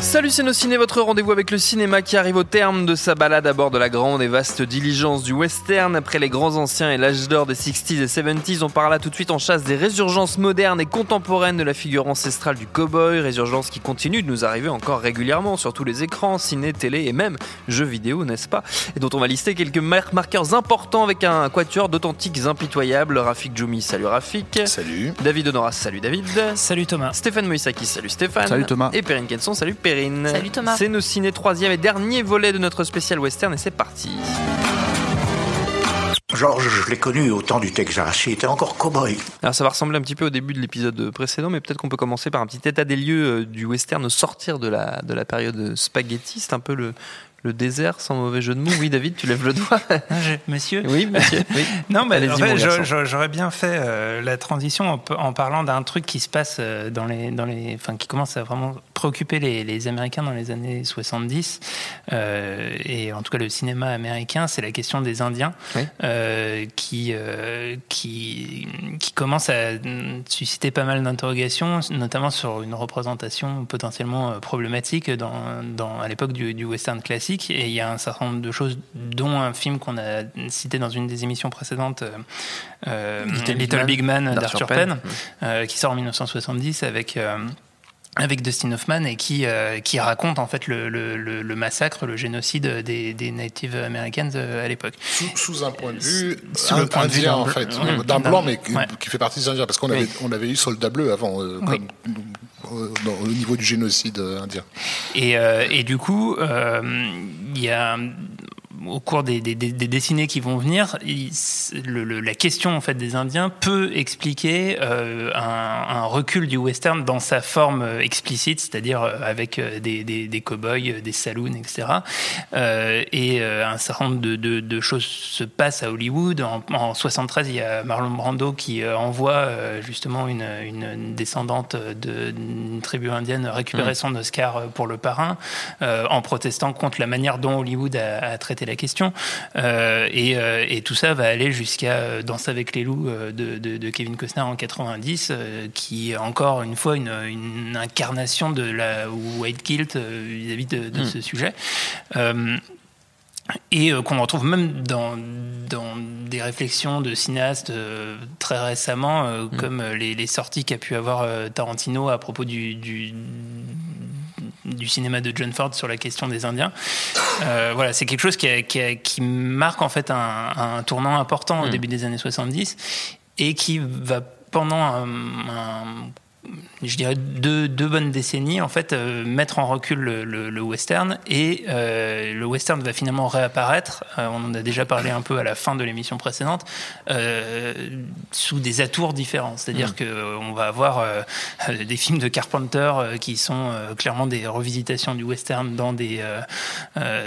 Salut c'est nos ciné, votre rendez-vous avec le cinéma qui arrive au terme de sa balade à bord de la grande et vaste diligence du western. Après les grands anciens et l'âge d'or des 60s et 70s, on part là tout de suite en chasse des résurgences modernes et contemporaines de la figure ancestrale du cowboy, résurgence qui continue de nous arriver encore régulièrement sur tous les écrans, ciné, télé et même jeux vidéo, n'est-ce pas? Et dont on va lister quelques mar- marqueurs importants avec un quatuor d'authentiques impitoyables. Rafik Djoumi, salut Rafik. Salut. David Honoras, salut David. Salut Thomas. Stéphane Moïsaki, salut Stéphane. Salut Thomas. Et Perrine Kenson, salut Perrine. Salut Thomas. C'est nos ciné troisième et dernier volet de notre spécial western et c'est parti. Georges, je l'ai connu au temps du Texas. Il était encore cow-boy. Alors ça va ressembler un petit peu au début de l'épisode précédent, mais peut-être qu'on peut commencer par un petit état des lieux euh, du western au sortir de la, de la période spaghetti. C'est un peu le, le désert, sans mauvais jeu de mots. Oui David, tu lèves le doigt. Ah, Monsieur oui monsieur. Oui. Non, mais en fait, j'aurais bien fait euh, la transition en, en parlant d'un truc qui se passe euh, dans les, dans les, enfin, qui commence à vraiment préoccuper les, les Américains dans les années 70 euh, et en tout cas le cinéma américain, c'est la question des Indiens Oui. euh, qui, qui, qui commence à mm, susciter pas mal d'interrogations, notamment sur une représentation potentiellement problématique dans, dans, à l'époque du, du western classique. Et il y a un certain nombre de choses, dont un film qu'on a cité dans une des émissions précédentes, euh, euh, Little, Big Man, d'Arthur Penn, euh, qui sort en 1970 avec. Avec Dustin Hoffman et qui, euh, qui raconte en fait le, le, le- massacre, le génocide des, des Native Americans euh, à l'époque. Sous, sous un point de vue, Sous un- le point de vue indien en fait, d'un blanc mais qui, ouais. qui fait partie des Indiens parce qu'on avait, on avait eu Soldat Bleu avant, euh, Oui. comme, au niveau du génocide indien. Et, et du coup, il y a au cours des, des, des- des décennies qui vont venir, il- le- le- la question en fait des Indiens peut expliquer euh, un, un recul du western dans sa forme euh, explicite, c'est-à-dire euh, avec des, des, cow-boys, des saloons, etc. Euh, et un certain nombre de, de, de choses se passent à Hollywood. En, en 73, il y a Marlon Brando qui envoie justement une, une descendante de- d'une tribu indienne récupérer son Oscar pour le parrain, euh, en protestant contre la manière dont Hollywood a, a traité la question. Euh, et, euh, et tout ça va aller jusqu'à euh, Danse avec les loups de, de- de Kevin Costner en 90, euh, qui est encore une fois une, une incarnation de la white guilt euh, vis-à-vis de, de ce sujet. Et euh, qu'on retrouve même dans, dans des réflexions de cinéastes euh, très récemment, euh, comme les, les sorties qu'a pu avoir Tarantino à propos du, du, du cinéma de John Ford sur la question des Indiens. Euh, voilà, c'est quelque chose qui, a- qui, a- qui marque en fait un, un tournant important au début des années 70 et qui va pendant un, un- je dirais deux, deux bonnes décennies en fait euh, mettre en recul le, le- le western. Et euh, le western va finalement réapparaître. Euh, on en a déjà parlé un peu à la fin de l'émission précédente sous des atours différents. C'est-à-dire que euh, on va avoir des films de Carpenter qui sont clairement des revisitations du western dans des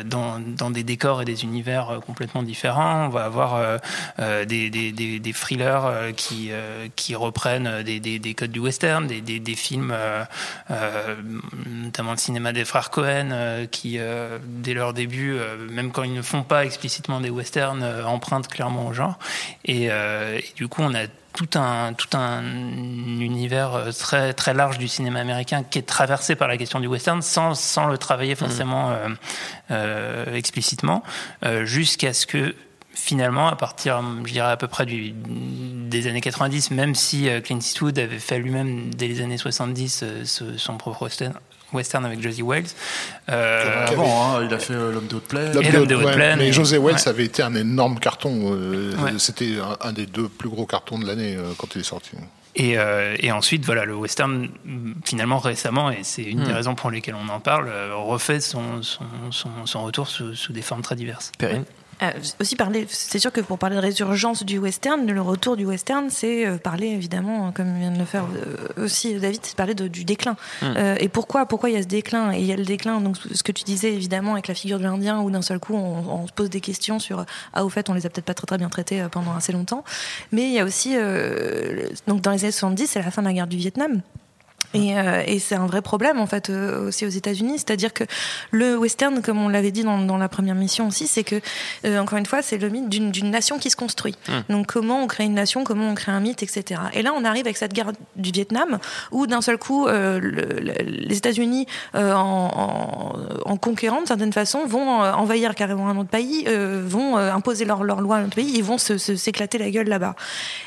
dans, dans des décors et des univers complètement différents. On va avoir des, des, des, des thrillers qui, qui reprennent des codes du western, des, des, des films, euh, euh, notamment le cinéma des frères Cohen, euh, qui, dès leur début, même quand ils ne font pas explicitement des westerns, empruntent clairement au genre. Et, et du coup, on a tout un, tout un univers très, très large du cinéma américain qui est traversé par la question du western sans, sans le travailler forcément euh, euh, explicitement, euh, jusqu'à ce que finalement, à partir, je dirais à peu près du, des années 90, même si euh, Clint Eastwood avait fait lui-même dès les années 70 euh, ce- son propre western, western avec Josie Wales. euh, Avant, hein, il a fait euh, L'homme de haute plaine. L'homme de haute ouais, plaine, Mais Wells ouais. avait été un énorme carton. euh, Ouais. C'était un, un des deux plus gros cartons de l'année euh, quand il est sorti. Et, euh, et ensuite, voilà, le western, finalement, récemment, et c'est une des Hmm. raisons pour lesquelles on en parle, refait son, son, son, son retour sous, sous des formes très diverses. Perrine? Euh, aussi parler, c'est sûr que pour parler de résurgence du western, le retour du western, c'est euh, parler évidemment, comme vient de le faire euh, aussi David, c'est parler de- du déclin. Mm. Euh, et pourquoi, pourquoi il y a ce déclin? Et il y a le déclin, donc ce que tu disais évidemment avec la figure de l'Indien, où d'un seul coup on, on se pose des questions sur ah au fait on les a peut-être pas très très bien traités pendant assez longtemps. Mais il y a aussi euh, donc dans les années 70, c'est la fin de la guerre du Vietnam. Et, euh, et c'est un vrai problème en fait euh, aussi aux États-Unis, c'est-à-dire que le western, comme on l'avait dit dans, dans la première mission aussi, c'est que euh, encore une fois, c'est le mythe d'une nation qui se construit. Mm. Donc comment on crée une nation, comment on crée un mythe, etc. Et là, on arrive avec cette guerre du Vietnam où d'un seul coup, le- le- les États-Unis, en, en, en conquérant d'une certaine façon, vont envahir carrément un autre pays, vont imposer leurs leurs lois à un autre pays, ils vont se- se- s'éclater la gueule là-bas.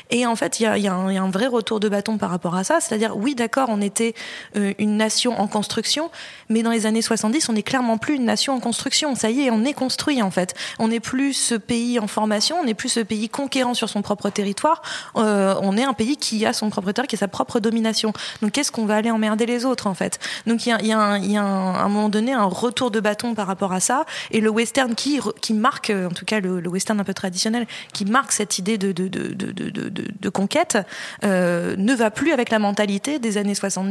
Et en fait, il y a, y a un- il y a un vrai retour de bâton par rapport à ça. C'est-à-dire, oui, d'accord, on euh, une nation en construction, mais dans les années 70, on n'est clairement plus une nation en construction. Ça y est, on est construit en fait. On n'est plus ce pays en formation, on n'est plus ce pays conquérant sur son propre territoire. Euh, on est un pays qui a son propre territoire, qui a sa propre domination. Donc, qu'est-ce qu'on va aller emmerder les autres en fait? Donc, il y a, un- un- moment donné un retour de bâton par rapport à ça. Et le western qui, marque, euh, en tout cas le, western un peu traditionnel, qui marque cette idée de, conquête, ne va plus avec la mentalité des années 70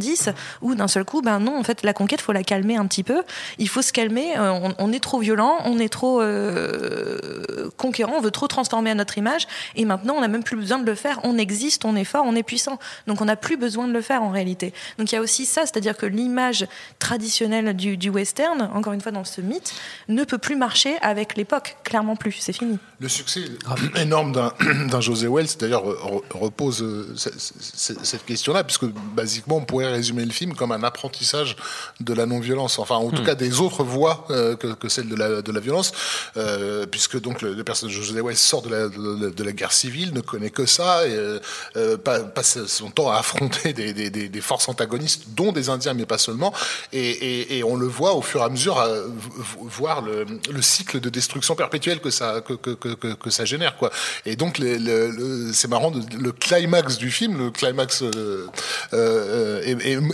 où d'un seul coup, ben non, en fait, la conquête, faut la calmer un petit peu. Il faut se calmer. euh, on, est trop violent, on est trop euh, conquérant, on veut trop transformer à notre image. Et maintenant, on n'a même plus besoin de le faire. On existe, on est fort, on est puissant. Donc, on n'a plus besoin de le faire en réalité. Donc, il y a aussi ça, c'est-à-dire que l'image traditionnelle du, du western, encore une fois dans ce mythe, ne peut plus marcher avec l'époque. Clairement plus. C'est fini. Le succès énorme d'un José Wells, d'ailleurs, re- repose euh, cette question-là, puisque basiquement, on pourrait résumer le film comme un apprentissage de la non-violence, enfin, en tout Hmm. cas, des autres voies euh, que, que celle de la, de la violence, euh, puisque donc le, le personnage de José Wells sort de la, de, de la guerre civile, ne connaît que ça, et euh, pa- passe son temps à affronter des, des, des, des forces antagonistes, dont des Indiens, mais pas seulement, et, et, et on le voit au fur et à mesure à voir le, le cycle de destruction perpétuelle que ça, que, que, que, ça génère, quoi. Et donc, les- c'est marrant, le climax du film, le climax euh,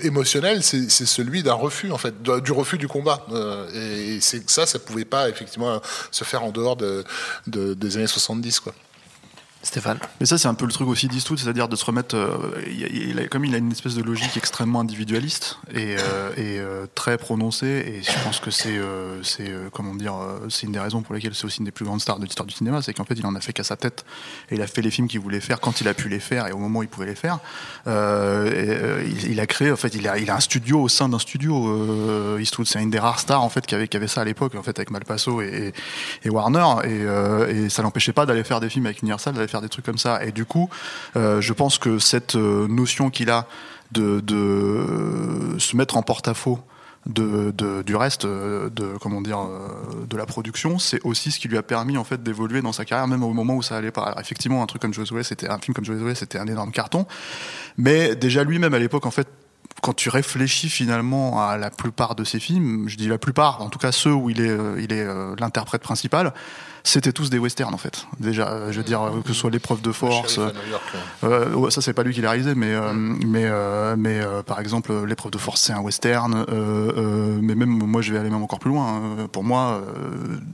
émotionnel, c'est celui d'un refus, en fait, du refus du combat. Euh, et ça, ça pouvait pas, effectivement, se faire en dehors de, de- des années 70, quoi. Stéphane Mais ça, c'est un peu le truc aussi d'Eastwood, c'est-à-dire de se remettre. euh, comme il a une espèce de logique extrêmement individualiste et, euh, euh, très prononcée, et je pense que c'est, comment une des raisons pour lesquelles c'est aussi une des plus grandes stars de l'histoire du cinéma, c'est qu'en fait, il en a fait qu'à sa tête, et il a fait les films qu'il voulait faire quand il a pu les faire et au moment où il pouvait les faire. Il, a créé, en fait, il a, un studio au sein d'un studio. Eastwood, c'est une des rares stars en fait qui avait, ça à l'époque, en fait, avec Malpasso et, et Warner, et ça l'empêchait pas d'aller faire des films avec Universal, faire des trucs comme ça. Et du coup, euh, je pense que cette euh, notion qu'il a de, de se mettre en porte-à-faux de, du reste euh, de comment dire euh, de la production c'est aussi ce qui lui a permis en fait d'évoluer dans sa carrière même au moment où ça allait pas Alors, effectivement un truc comme Josué c'était un film comme c'était un énorme carton mais déjà lui-même à l'époque en fait quand tu réfléchis finalement à la plupart de ses films, je dis la plupart, en tout cas ceux où il est, euh, il est euh, l'interprète principal, c'était tous des westerns en fait. Déjà, euh, je veux dire euh, que ce soit l'épreuve de force, euh, ça c'est pas lui qui l'a réalisé, mais euh, mais euh, mais par exemple l'épreuve de force c'est un western, mais même moi je vais aller même encore plus loin. hein. Pour moi,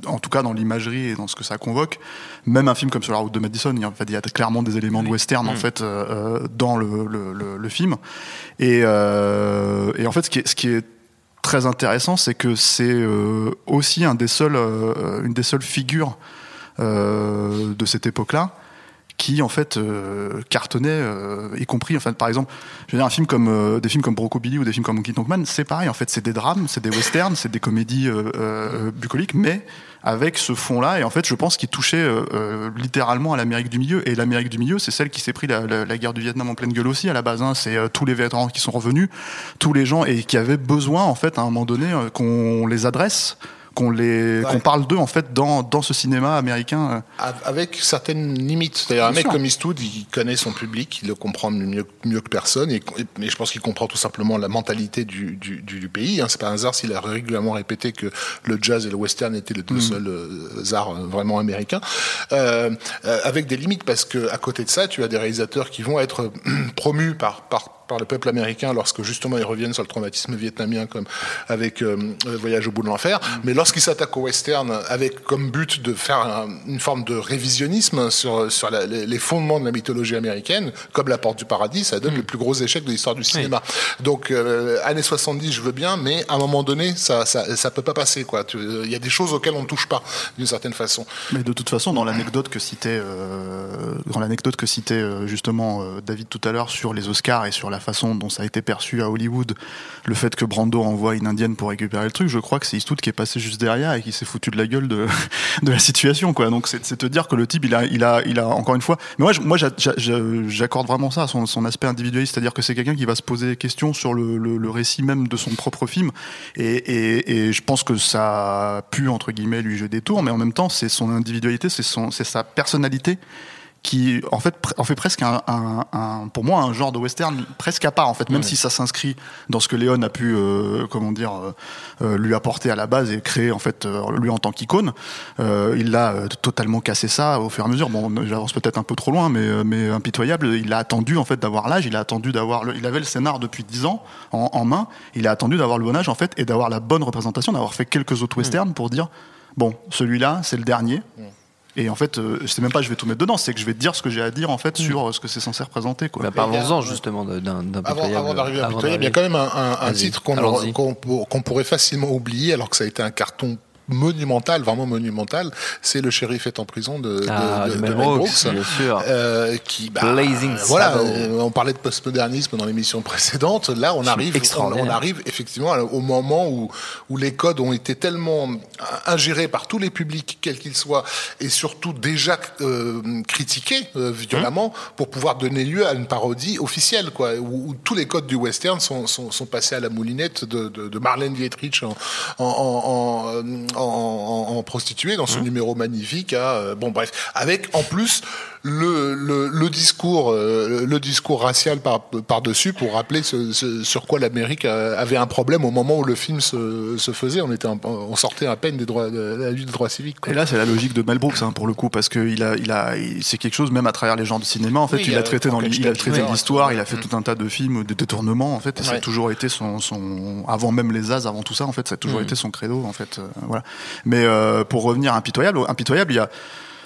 en tout cas dans l'imagerie et dans ce que ça convoque, même un film comme sur la route de Madison, il y a, en fait, il y a clairement des éléments de western en Mm. fait dans le, le, le, le film. Et, et en fait, ce qui est, ce qui est très intéressant, c'est que c'est euh, aussi euh, une des seules figures euh, de cette époque-là qui en fait euh, cartonnait, euh, y compris en fait par exemple, je veux dire un film comme euh, des films comme Brocobili ou des films comme Monkey Man, c'est pareil en fait, c'est des drames, c'est des westerns, c'est des comédies euh, euh, bucoliques, mais avec ce fond-là et en fait je pense qu'il touchait euh, littéralement à l'Amérique du milieu et l'Amérique du milieu c'est celle qui s'est pris la, la- la guerre du Vietnam en pleine gueule aussi à la base, hein. c'est tous les vétérans qui sont revenus, tous les gens et qui avaient besoin en fait à un moment donné qu'on les adresse qu'on les Ouais. qu'on parle d'eux en fait dans dans ce cinéma américain. euh. Av- Avec certaines limites. C'est-à-dire, un mec sûr. comme Eastwood, il connaît son public, il le comprend mieux, mieux que personne, et, mais je pense qu'il comprend tout simplement la mentalité du, du, pays. Hein. C'est pas un hasard s'il a régulièrement répété que le jazz et le western étaient les deux seuls euh, arts euh, vraiment américains. Euh, avec des limites, parce que à côté de ça, tu as des réalisateurs qui vont être promus par, par par le peuple américain lorsque justement ils reviennent sur le traumatisme vietnamien comme avec euh, euh, Voyage au bout de l'enfer. Mais lorsqu'ils s'attaquent au western avec comme but de faire un- une forme de révisionnisme sur sur la- les, fondements de la mythologie américaine comme la porte du paradis ça donne le plus gros échec de l'histoire du cinéma. Donc euh, années 70 je veux bien mais à un moment donné ça ça ça peut pas passer quoi. Tu- il y a des choses auxquelles on ne touche pas d'une certaine façon. Mais de toute façon, dans l'anecdote que citait, euh, dans l'anecdote que citait euh, justement euh, David tout à l'heure sur les Oscars et sur la façon dont ça a été perçu à Hollywood, le fait que Brando envoie une indienne pour récupérer le truc, je crois que c'est Eastwood qui est passé juste derrière et qui s'est foutu de la gueule de, la situation. Donc c'est te dire que le type, il a, a, encore une fois. Mais moi, j'accorde vraiment ça son, aspect individualiste, c'est-à-dire que c'est quelqu'un qui va se poser des questions sur le, récit même de son propre film, et, je pense que ça a pu entre guillemets lui jouer des tours, mais en même temps, c'est son individualité, c'est sa personnalité qui en fait en fait presque un, un- un- pour moi un genre de western presque à part en fait même si ça s'inscrit dans ce que Léon a pu euh, comment dire euh, euh, lui apporter à la base et créer en fait euh, lui en tant qu'icône euh, il a totalement cassé ça au fur et à mesure. Bon j'avance peut-être un peu trop loin mais euh, mais impitoyable il a attendu en fait d'avoir l'âge il a attendu d'avoir le- il avait le scénar depuis 10 ans en, en main il a attendu d'avoir le bon âge en fait et d'avoir la bonne représentation d'avoir fait quelques autres westerns pour dire bon celui-là c'est le dernier et en fait, euh, c'est même pas je vais tout mettre dedans, c'est que je vais te dire ce que j'ai à dire en fait sur euh, ce que c'est censé représenter. Quoi. Bah, Parlons-en justement d'un Avant, pitoyable- avant d'arriver à Pitoyable, il y a quand même un, un- un Vas-y, titre qu'on pourrait facilement oublier, alors que ça a été un carton monumental, vraiment monumental, c'est le shérif est en prison de, de- Ah, de, de de Mel Brooks, Brooks, bien sûr. euh, qui bah, Blazing voilà, euh, on parlait de postmodernisme dans l'émission précédente. Là, on arrive, on, arrive effectivement au moment où où les codes ont été tellement ingérés par tous les publics, quels qu'ils soient, et surtout déjà euh, critiqués violemment pour pouvoir donner lieu à une parodie officielle, quoi, où, où tous les codes du western sont, sont, sont passés à la moulinette de, de, de Marlène Dietrich en, en, en, en, en- en prostituée dans son numéro magnifique. à, euh, bon, bref, avec en plus le, le, le discours, euh, le discours racial par, par dessus pour rappeler ce, ce- sur quoi l'Amérique euh, avait un problème au moment où le film se, se faisait. On était, on sortait à peine des droits, de la lutte des droits civiques. quoi. Et là, c'est la logique de Mel Brooks hein, pour le coup, parce que il a, il a, c'est quelque chose même à travers les genres de cinéma. En fait, Oui, il a traité dans, il a traité l'histoire, ouais. il a fait tout un tas de films, de détournements en fait. Et ça a Ouais. toujours été son, son, avant même les As, avant tout ça, en fait, ça a toujours été son credo en fait. euh, voilà. Mais euh, pour revenir à impitoyable, impitoyable, il y a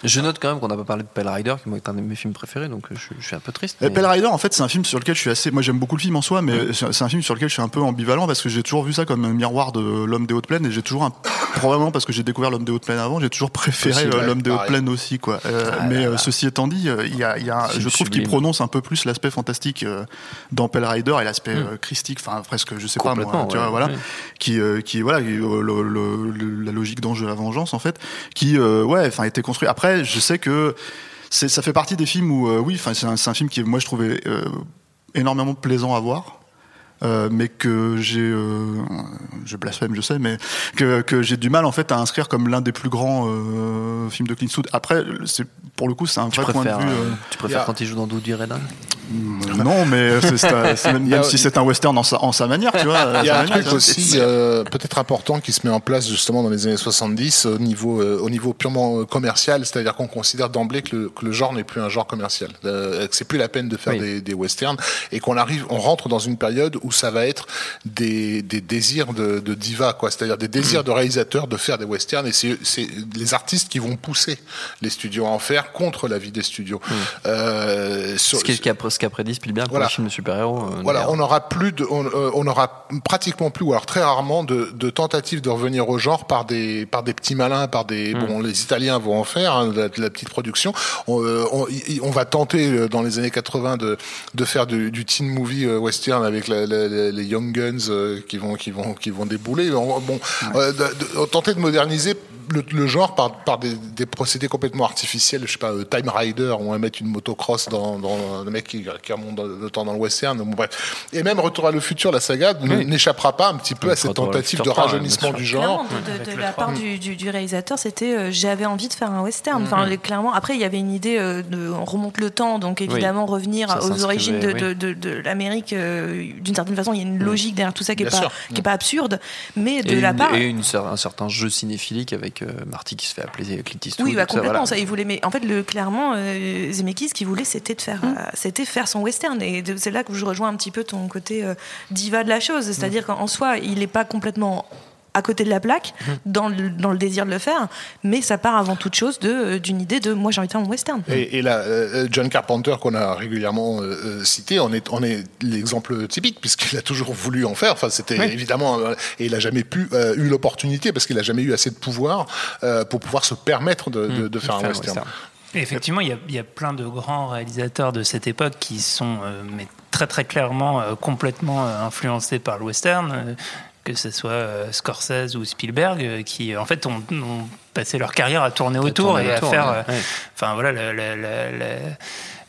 Je note quand même qu'on n'a pas parlé de Pell Rider, qui est un de mes films préférés, donc je, je suis un peu triste. Et mais- Pell Rider, en fait, c'est un film sur lequel je suis assez. Moi, j'aime beaucoup le film en soi, mais c'est c'est un film sur lequel je suis un peu ambivalent parce que j'ai toujours vu ça comme un miroir de l'homme des hautes plaines et j'ai toujours un. Probablement parce que j'ai découvert l'homme des hautes plaines avant, j'ai toujours préféré euh, ouais, l'homme des hautes plaines aussi, quoi. Euh, Ah mais là euh, là. ceci étant dit, euh, il y a, il y a un- Film je trouve qu'il prononce un peu plus l'aspect fantastique euh, dans Pell Rider et l'aspect euh, christique, enfin presque, je sais pas moi, tu vois, voilà, ouais. qui, euh, qui voilà, qui, euh, le- le- le- la logique d'ange de la vengeance en fait, qui, euh, ouais, enfin, été construit. Après, je sais que c'est, ça fait partie des films où, euh, oui, enfin, c'est un, c'est un film qui, moi, je trouvais euh, énormément plaisant à voir. euh, mais que j'ai, euh, je blasphème, je sais, mais que, que j'ai du mal en fait à inscrire comme l'un des plus grands euh, films de Clint Eastwood. Après, c'est pour le coup, c'est un Tu vrai point de vue. tu préfères quand il joue dans Doody euh, non, mais c'est, c'est même, Il y a- même si c'est un western en sa, en sa manière, tu vois. Il y a sa un manière, truc vois. aussi euh, peut-être important qui se met en place justement dans les années 70 au niveau euh, au niveau purement euh, commercial, c'est-à-dire qu'on considère d'emblée que le, que le genre n'est plus un genre commercial, euh, que c'est plus la peine de faire Oui. des, des westerns et qu'on arrive, on rentre dans une période où ça va être des, des désirs de, de diva, quoi, c'est-à-dire des désirs de réalisateurs de faire des westerns et c'est c'est les artistes qui vont pousser les studios à en faire contre l'avis des studios. Euh, sur- Ce qui est- ce qu'a prédit Spielberg pour Voilà. les films de super-héros. euh, voilà, on aura plus de, on, euh, on aura pratiquement plus, ou alors très rarement, de, de tentatives de revenir au genre par des, par des petits malins, par des, Hmm. bon, les Italiens vont en faire, hein, de, la, de la petite production. On, euh, on, y- on va tenter euh, dans les années 80 de, de faire du, du teen movie western avec la- la- la- les Young Guns qui vont, qui vont, qui vont débouler. On- bon, de- tenter de moderniser le, le genre par, par des, des procédés complètement artificiels, je sais pas, euh, Time Rider, où on va mettre une motocross dans, dans le mec qui, qui remonte dans- le temps dans le western. Bon, bref. Et même Retour à le futur, la saga n'échappera pas un petit peu à cette tentative de rajeunissement du genre. Clairement, de, la part du, du- du réalisateur, c'était euh, j'avais envie de faire un western. Enfin, les- clairement. Après, il y avait une idée euh, de on remonte le temps, donc évidemment revenir Ça aux origines de, oui. de- de- de l'Amérique. euh, D'une certaine façon, il y a une logique derrière tout ça qui est Bien pas sûr. qui est pas absurde, mais de et la une- part. et une un certain jeu cinéphilique avec euh, Marty qui se fait appeler Clint Eastwood. Oui, bah, ça, complètement. voilà. Ça, il voulait, mais en fait, le, clairement, euh, Zemeckis, ce qu'il voulait, c'était de faire, Mmh. euh, c'était faire son western. Et c'est là que je rejoins un petit peu ton côté euh, diva de la chose. C'est-à-dire Mmh. qu'en soi, il n'est pas complètement à côté de la plaque Mmh. dans, le, dans le désir de le faire, mais ça part avant toute chose euh, d'une idée de moi j'ai envie de faire mon western. Et, et là, euh, John Carpenter, qu'on a régulièrement euh, euh, cité, on est, on est l'exemple typique, puisqu'il a toujours voulu en faire. Enfin, c'était évidemment. euh, et il a jamais pu, euh, eu l'opportunité, parce qu'il a jamais eu assez de pouvoir euh, pour pouvoir se permettre de, de- de faire un Faire western. western. Et effectivement, il y, y a plein de grands réalisateurs de cette époque qui sont euh, mais très très clairement euh, complètement euh, influencés par le western, euh, que ce soit euh, Scorsese ou Spielberg, euh, qui en fait ont, ont passé leur carrière à tourner autour tourner et à autour, faire. euh, Ouais. Enfin voilà,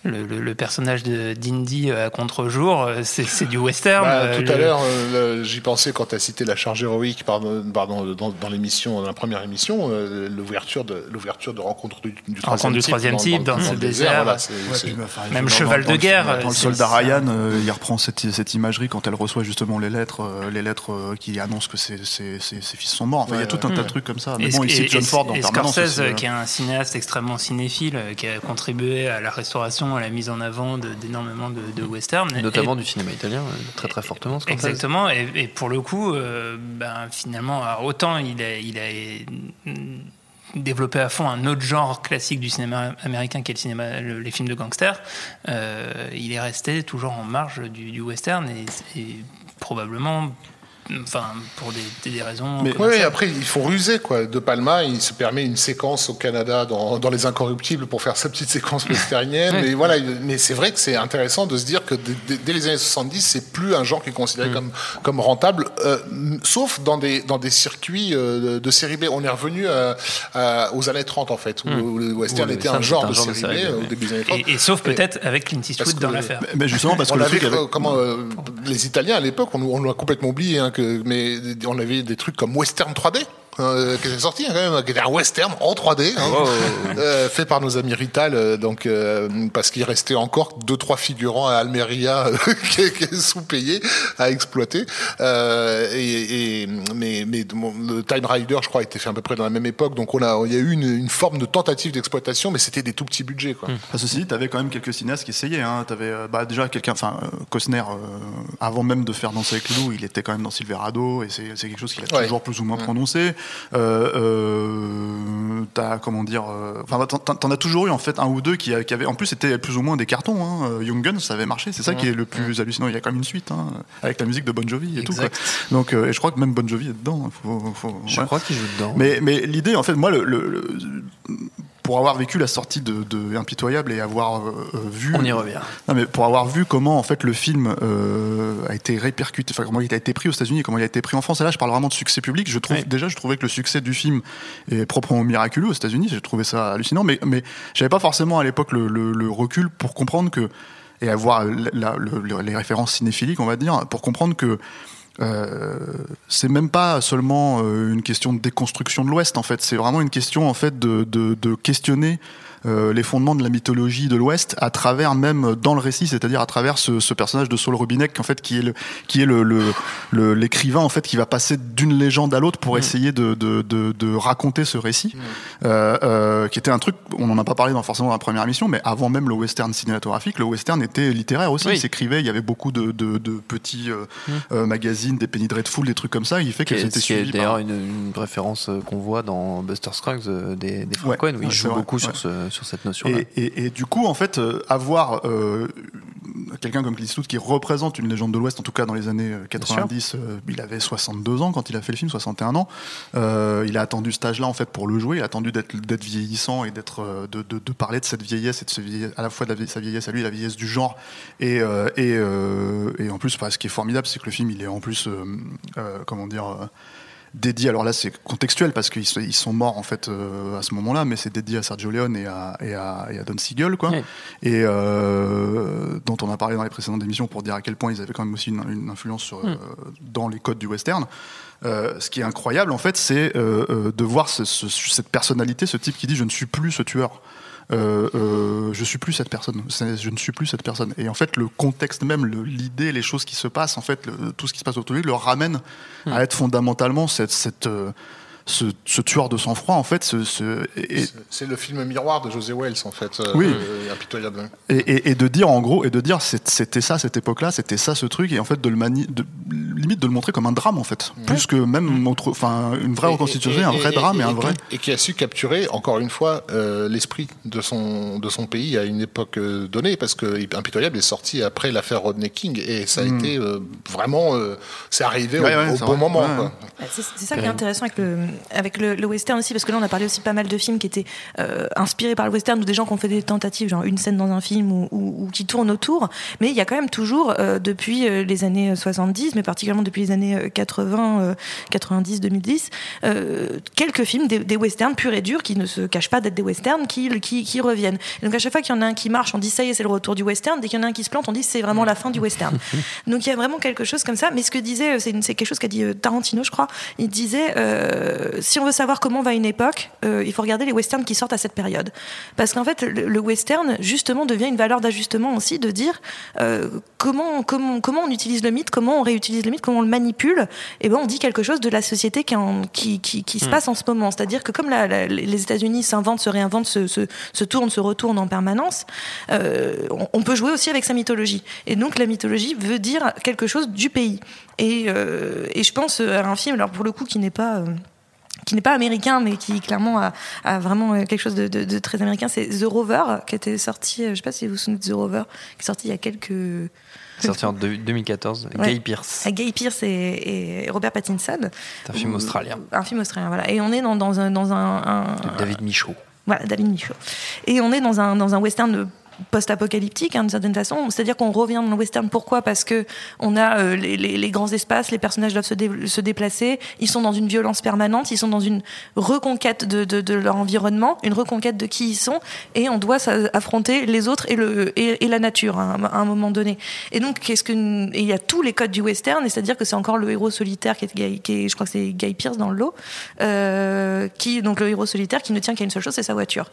le- le- le- personnage de d'Indy à contre-jour, euh, c'est du western. Bah, euh, tout à l'heure, euh, j'y pensais quand tu as cité la charge héroïque pardon, pardon, dans, dans l'émission, dans la première émission, euh, l'ouverture de l'ouverture de rencontre du, du Rencontre du troisième type dans le le désert. voilà, Ouais, bah, enfin, Même cheval dans- de guerre, Dans le soldat Ryan, euh, il reprend cette, cette imagerie quand elle reçoit justement les lettres, euh, les lettres euh, qui annoncent que ses, ses- ses- ses fils sont morts. Enfin, il y a Ouais, tout un ouais. tas de trucs comme ça. Mais Et, bon, ici, et- John Ford en permanence. Scorsese, euh, qui est un cinéaste extrêmement cinéphile, euh, qui a contribué à la restauration, à la mise en avant d'énormément de, de westerns. Et- Notamment du cinéma italien, euh, très très fortement. Scorsese. Exactement, et, et pour le coup, euh, ben, finalement, autant il a, il a mm, développé à fond un autre genre classique du cinéma américain qui est le cinéma, le- les films de gangsters, euh, il est resté toujours en marge du, du western et, et probablement, enfin, pour des, des raisons. Mais oui, après, il faut ruser, quoi. De Palma, il se permet une séquence au Canada dans, dans Les Incorruptibles pour faire sa petite séquence westernienne. Mais voilà, il- mais c'est vrai que c'est intéressant de se dire que dès, les années 70, c'est plus un genre qui est considéré comme, comme rentable, euh, sauf dans des, dans des circuits euh, de, série B. On est revenu à- à- aux années 30, en fait, où, où le western le était un genre, un de, genre de série B B, au début des années 30. Et, et sauf peut-être avec Clint Eastwood que- dans l'affaire. Mais justement, parce que on le avait, truc avec- euh, comment euh, les Italiens à l'époque, on, on l'a complètement oublié, hein, que, mais on avait des trucs comme Western 3D. Euh, qui est sorti hein, quand même, qui était un western en 3D, hein, euh, fait par nos amis Rital, euh, donc euh, parce qu'il restait encore deux trois figurants à Almeria euh, qui, qui est sous-payé à exploiter. Euh, et, et- mais, mais le Time Rider, je crois, a été fait à peu près dans la même époque, donc on a, il y a eu une, une forme de tentative d'exploitation, mais c'était des tout petits budgets, quoi. Enfin, ceci dit, t'avais quand même quelques cinéastes qui essayaient. Hein. T'avais bah, déjà quelqu'un, enfin Costner, euh, avant même de faire Danser avec les loups, il était quand même dans Silverado et c'est c'est quelque chose qu'il a Ouais. toujours plus ou moins prononcé. Euh, euh, T'as comment dire, euh, enfin t'en- as toujours eu en fait un ou deux qui, qui avaient, en plus c'était plus ou moins des cartons. Hein. Young Guns, ça avait marché. C'est ça qui est le plus hallucinant. Il y a quand même une suite hein, avec la musique de Bon Jovi et tout. Quoi. Donc et je crois que même Bon Jovi est dedans. hein. Faut, faut- Je ouais. crois qu'il joue dedans. Mais, mais l'idée, en fait, moi, le, le- le- pour avoir vécu la sortie de, de Impitoyable et avoir euh, euh, vu. On y revient. Non, mais pour avoir vu comment, en fait, le film euh, a été répercuté, enfin, comment il a été pris aux États-Unis et comment il a été pris en France. Et là, je parle vraiment de succès public. Je trouve, Oui. déjà, je trouvais que le succès du film est proprement miraculeux aux États-Unis. J'ai trouvé ça hallucinant. Mais, mais j'avais pas forcément à l'époque le, le- le recul pour comprendre que, et avoir la- la- le- le- les références cinéphiliques, on va dire, pour comprendre que euh, c'est même pas seulement euh, une question de déconstruction de l'Ouest en fait, c'est vraiment une question en fait de, de, de questionner euh, les fondements de la mythologie de l'Ouest à travers même dans le récit, c'est-à-dire à travers ce, ce personnage de Saul Robinek en fait qui est le qui est le le- le- l'écrivain en fait qui va passer d'une légende à l'autre pour essayer de, de, de, de raconter ce récit, euh, euh, qui était un truc on n'en a pas parlé dans forcément dans la première émission, mais avant même le western cinématographique, le western était littéraire aussi, Oui. il s'écrivait, il y avait beaucoup de, petits euh, euh, magazines, des Penny Dreadful, des trucs comme ça, il fait que c'était suivi d'ailleurs par... une, une référence euh, qu'on voit dans Buster Scruggs euh, des, des Ouais, Coen, où jouent vrai, beaucoup ouais. sur, ce, sur cette notion-là. Et, et, et du coup, en fait, euh, avoir euh, quelqu'un comme Clint Eastwood qui représente une légende de l'Ouest, en tout cas dans les années euh, 90, euh, il avait 62 ans quand il a fait le film, 61 ans. Euh, il a attendu cet âge-là en fait pour le jouer. Il a attendu d'être vieillissant et d'être euh, de, de, de parler de cette vieillesse et de ce vieillesse, à la fois de la vie- sa vieillesse à lui, la vieillesse du genre. Et et, euh, et, euh, en plus, bah, ce qui est formidable, c'est que le film, il est en plus, euh, euh, comment dire. Dédié. Alors là, c'est contextuel parce qu'ils sont- ils sont morts en fait euh, à ce moment-là, mais c'est dédié à Sergio Leone et à, et à, et à Don Siegel, quoi. Ouais. Et euh, dont on a parlé dans les précédentes émissions pour dire à quel point ils avaient quand même aussi une, une influence sur, euh, dans les codes du western. Euh, ce qui est incroyable, en fait, c'est euh, de voir ce- ce- cette personnalité, ce type qui dit je ne suis plus ce tueur. Euh, euh, je suis plus cette personne. Je ne suis plus cette personne. Et en fait, le contexte même, l'idée, les choses qui se passent, en fait, le- tout ce qui se passe autour de lui, le ramène à être fondamentalement cette, cette, euh, ce, ce tueur de sang-froid, en fait. Ce, ce- et, C'est- le film miroir de José Wells, en fait. euh, Oui. euh, impitoyable. et, et- et de dire en gros et de dire c'était ça cette époque-là, c'était ça ce truc et en fait de le mani de, limite de le montrer comme un drame en fait, plus que même autre, enfin une vraie reconstitution, un vrai et- drame et, et- un vrai. qui- Et qui a su capturer, encore une fois, euh, l'esprit de son, de son pays à une époque euh, donnée, parce que Impitoyable est sorti après l'affaire Rodney King, et ça a Mm. été euh, vraiment. euh, c'est arrivé Ouais, au, ouais, au c'est bon vrai. moment. Ouais, quoi. ouais. C'est c'est ça qui est intéressant avec le, avec le, le western aussi, parce que là on a parlé aussi pas mal de films qui étaient euh, inspirés par le western ou des gens qui ont fait des tentatives, genre une scène dans un film ou, ou- ou qui tournent autour. Mais il y a quand même toujours, euh, depuis euh, les années 70, mais particulièrement depuis les années euh, 80, euh, 90, 2010, euh, quelques films, des, des westerns purs et durs qui ne se cachent pas d'être des westerns, qui, qui, qui reviennent. Et donc à chaque fois qu'il y en a un qui marche, on dit ça y est, c'est le retour du western. Dès qu'il y en a un qui se plante, on dit c'est vraiment la fin du western. Donc il y a vraiment quelque chose comme ça. Mais ce que disait, euh, c'est quelque chose qu'a dit euh, Tarantino, je crois. Il disait euh, si on veut savoir comment va une époque, euh, il faut regarder les westerns qui sortent à cette période. Parce qu'en fait, le, le western justement devient une valeur d'ajustement aussi de dire euh, comment comment comment on utilise le mythe, comment on réutilise le mythe, comment on le manipule. Et ben on dit quelque chose de la société qui en- qui, qui, qui se Hmm. passe en ce moment. C'est-à-dire que comme la- la- les États-Unis s'inventent, se réinventent, se, se, se tournent, se retournent en permanence, euh, on, on peut jouer aussi avec sa mythologie. Et donc la mythologie veut dire quelque chose du pays. Et, euh, et je pense à un film, alors pour le coup, qui n'est pas. euh, qui n'est pas américain, mais qui clairement a, a vraiment euh, quelque chose de, de- de très américain, c'est The Rover, qui était sorti, euh, je sais pas si vous vous souvenez de The Rover, qui est sorti il y a quelques... Sorti en deux- 2014, Ouais. Guy Pearce. Avec Guy Pearce et, et Robert Pattinson. C'est un film australien. Un film australien, voilà. Et on est dans, dans un... Dans un, David Michaud. voilà, David Michaud. Et on est dans un, dans un western de- post-apocalyptique hein, d'une certaine façon, c'est-à-dire qu'on revient dans le western. Pourquoi? Parce que on a euh, les, grands espaces, les personnages doivent se, dé- se déplacer, ils sont dans une violence permanente, ils sont dans une reconquête de, leur environnement, une reconquête de qui ils sont, et on doit affronter les autres et, la nature hein, à un moment donné. Et donc, il y a tous les codes du western, et c'est-à-dire que c'est encore le héros solitaire qui est, je crois que c'est Guy Pierce dans le lot, euh, qui donc le héros solitaire qui ne tient qu'à une seule chose, c'est sa voiture.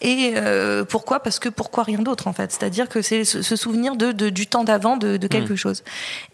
Et euh, pourquoi? Parce que pourquoi rien d'autre en fait C'est-à-dire que c'est ce, souvenir de, de- du temps d'avant de, de quelque chose.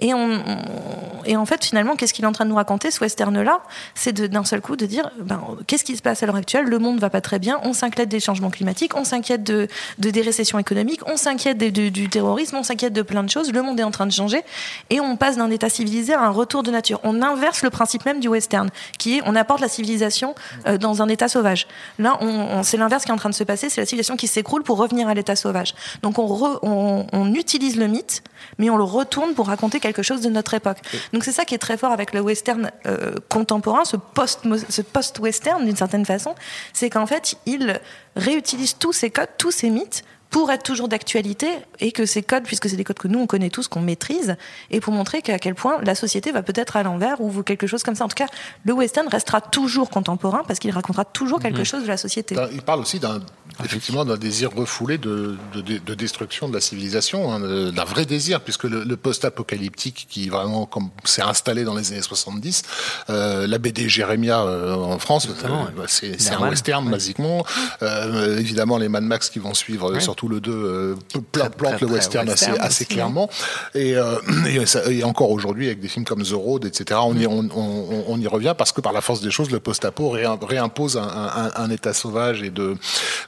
Et on, on- et en fait finalement, qu'est-ce qu'il est en train de nous raconter ce western-là? C'est d'un seul coup de dire, ben, qu'est-ce qui se passe à l'heure actuelle? Le monde va pas très bien. On s'inquiète des changements climatiques, on s'inquiète de, de des récessions économiques, on s'inquiète du, du terrorisme, on s'inquiète de plein de choses. Le monde est en train de changer et on passe d'un état civilisé à un retour de nature. On inverse le principe même du western, qui est on apporte la civilisation euh, dans un état sauvage. Là, on, on- c'est l'inverse qui est en train de se passer, c'est la civilisation qui s'écroule pour revenir à l'état sauvage. Donc on, re- on, on utilise le mythe, mais on le retourne pour raconter quelque chose de notre époque. Donc c'est ça qui est très fort avec le western euh, contemporain, ce post ce post-western d'une certaine façon, c'est qu'en fait il réutilise tous ces codes, tous ces mythes pour être toujours d'actualité et que ces codes, puisque c'est des codes que nous on connaît tous, qu'on maîtrise, et pour montrer qu'à quel point la société va peut-être à l'envers ou quelque chose comme ça. En tout cas, le western restera toujours contemporain parce qu'il racontera toujours quelque Mhm. chose de la société. D'un- Il parle aussi d'un effectivement d'un désir refoulé de, de, de- de destruction de la civilisation, hein, d'un vrai désir, puisque le, le post-apocalyptique qui vraiment comme s'est installé dans les années 70, euh, la BD Jérémia euh, en France, euh, bah, c'est un western basiquement. Euh, évidemment, les Mad Max qui vont suivre, Ouais. surtout le 2, euh, plan- plantent très, le western, western assez, assez aussi, clairement. Et, euh, et, ça- et encore aujourd'hui, avec des films comme The Road, etc., on y, on, on- on y revient parce que par la force des choses, le post-apo réim- réimpose un, un- un état sauvage et de,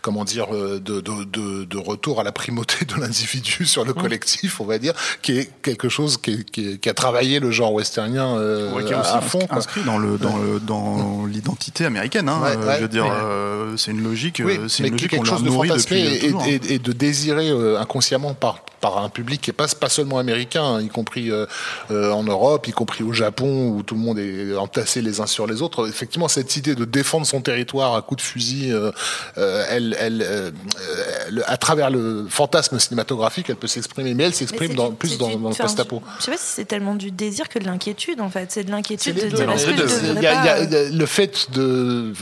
comment dire, euh, de, de, de, de retour à la primauté de l'individu sur le collectif, on va dire, qui est quelque chose qui, est- qui est- qui a travaillé le genre westernien euh, Ouais, qui est aussi à fond. quoi. inscrit dans le dans le dans l'identité américaine. Hein. Ouais, Euh, ouais, je veux dire, ouais. euh, c'est une logique, Oui, c'est une logique qu'on quelque leur chose de nourrit depuis et, toujours. hein. et- et de désirer euh, inconsciemment par par un public qui est pas seulement américain, hein, y compris euh, euh, en Europe, y compris au Japon où tout le monde est entassé les uns sur les autres. Effectivement, cette idée de défendre son territoire à coups de fusil, euh, elle, elle, le- à travers le fantasme cinématographique, elle peut s'exprimer, mais elle s'exprime dans, plus dans, du- dans le post-apo. Je sais pas si c'est tellement du désir que de l'inquiétude en fait. C'est de l'inquiétude de dire est-ce que je y a- y a- y a le fait de